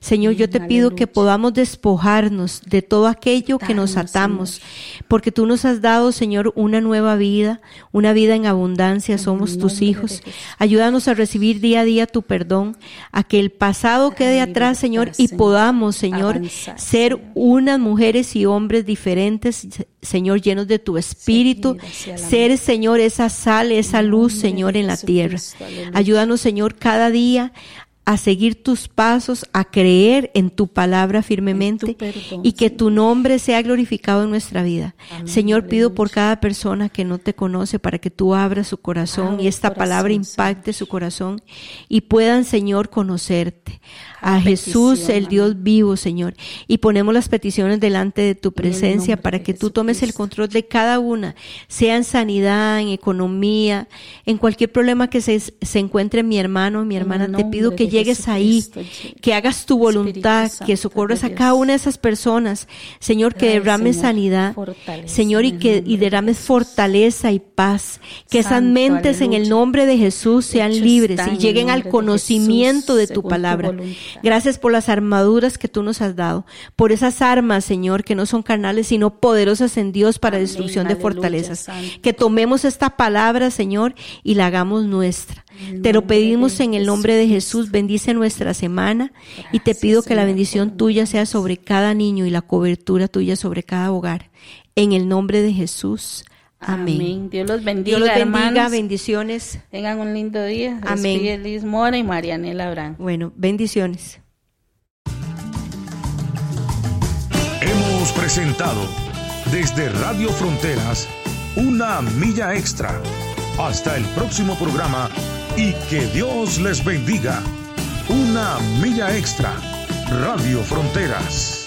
Señor, yo te pido que podamos despojarnos de todo aquello que nos atamos, porque tú nos has dado, Señor, una nueva vida, una vida en abundancia, somos tus hijos. Ayúdanos a recibir día a día tu perdón, a que el pasado quede atrás, Señor, y podamos, Señor, ser unas mujeres y hombres diferentes, Señor, llenos de tu espíritu, ser, Señor, esa sal, esa luz, Señor, en la tierra. Ayúdanos, Señor, cada día a seguir tus pasos, a creer en tu palabra firmemente perdón, y que tu nombre sea glorificado en nuestra vida. Amén, Señor, pido por cada persona que no te conoce para que tú abras su corazón y esta palabra impacte su corazón y puedan, Señor, conocerte. A Jesús, el Dios vivo, Señor. Y ponemos las peticiones delante de tu presencia para que tú tomes el control de cada una, sea en sanidad, en economía, en cualquier problema que se, se encuentre mi hermano, mi hermana. Te pido que llegues ahí, que hagas tu voluntad, que socorras a cada una de esas personas. Señor, que derrames sanidad, Señor, y que y de derrames fortaleza y paz. Que esas mentes en el nombre de Jesús sean libres y lleguen al conocimiento de tu palabra. Gracias por las armaduras que tú nos has dado, por esas armas, Señor, que no son carnales, sino poderosas en Dios para Amén, destrucción de aleluya, fortalezas. Santo. Que tomemos esta palabra, Señor, y la hagamos nuestra. Te lo pedimos en el nombre de Jesús. Bendice nuestra semana y te pido que la bendición tuya sea sobre cada niño y la cobertura tuya sobre cada hogar. En el nombre de Jesús. Amén. Dios los bendiga, Dios los bendiga, hermanos. bendiciones. Tengan un lindo día. Amén. Despide Liz Mora y Marianela Abraham. Bueno, bendiciones. Hemos presentado desde Radio Fronteras una milla extra. Hasta el próximo programa y que Dios les bendiga. Una milla extra. Radio Fronteras.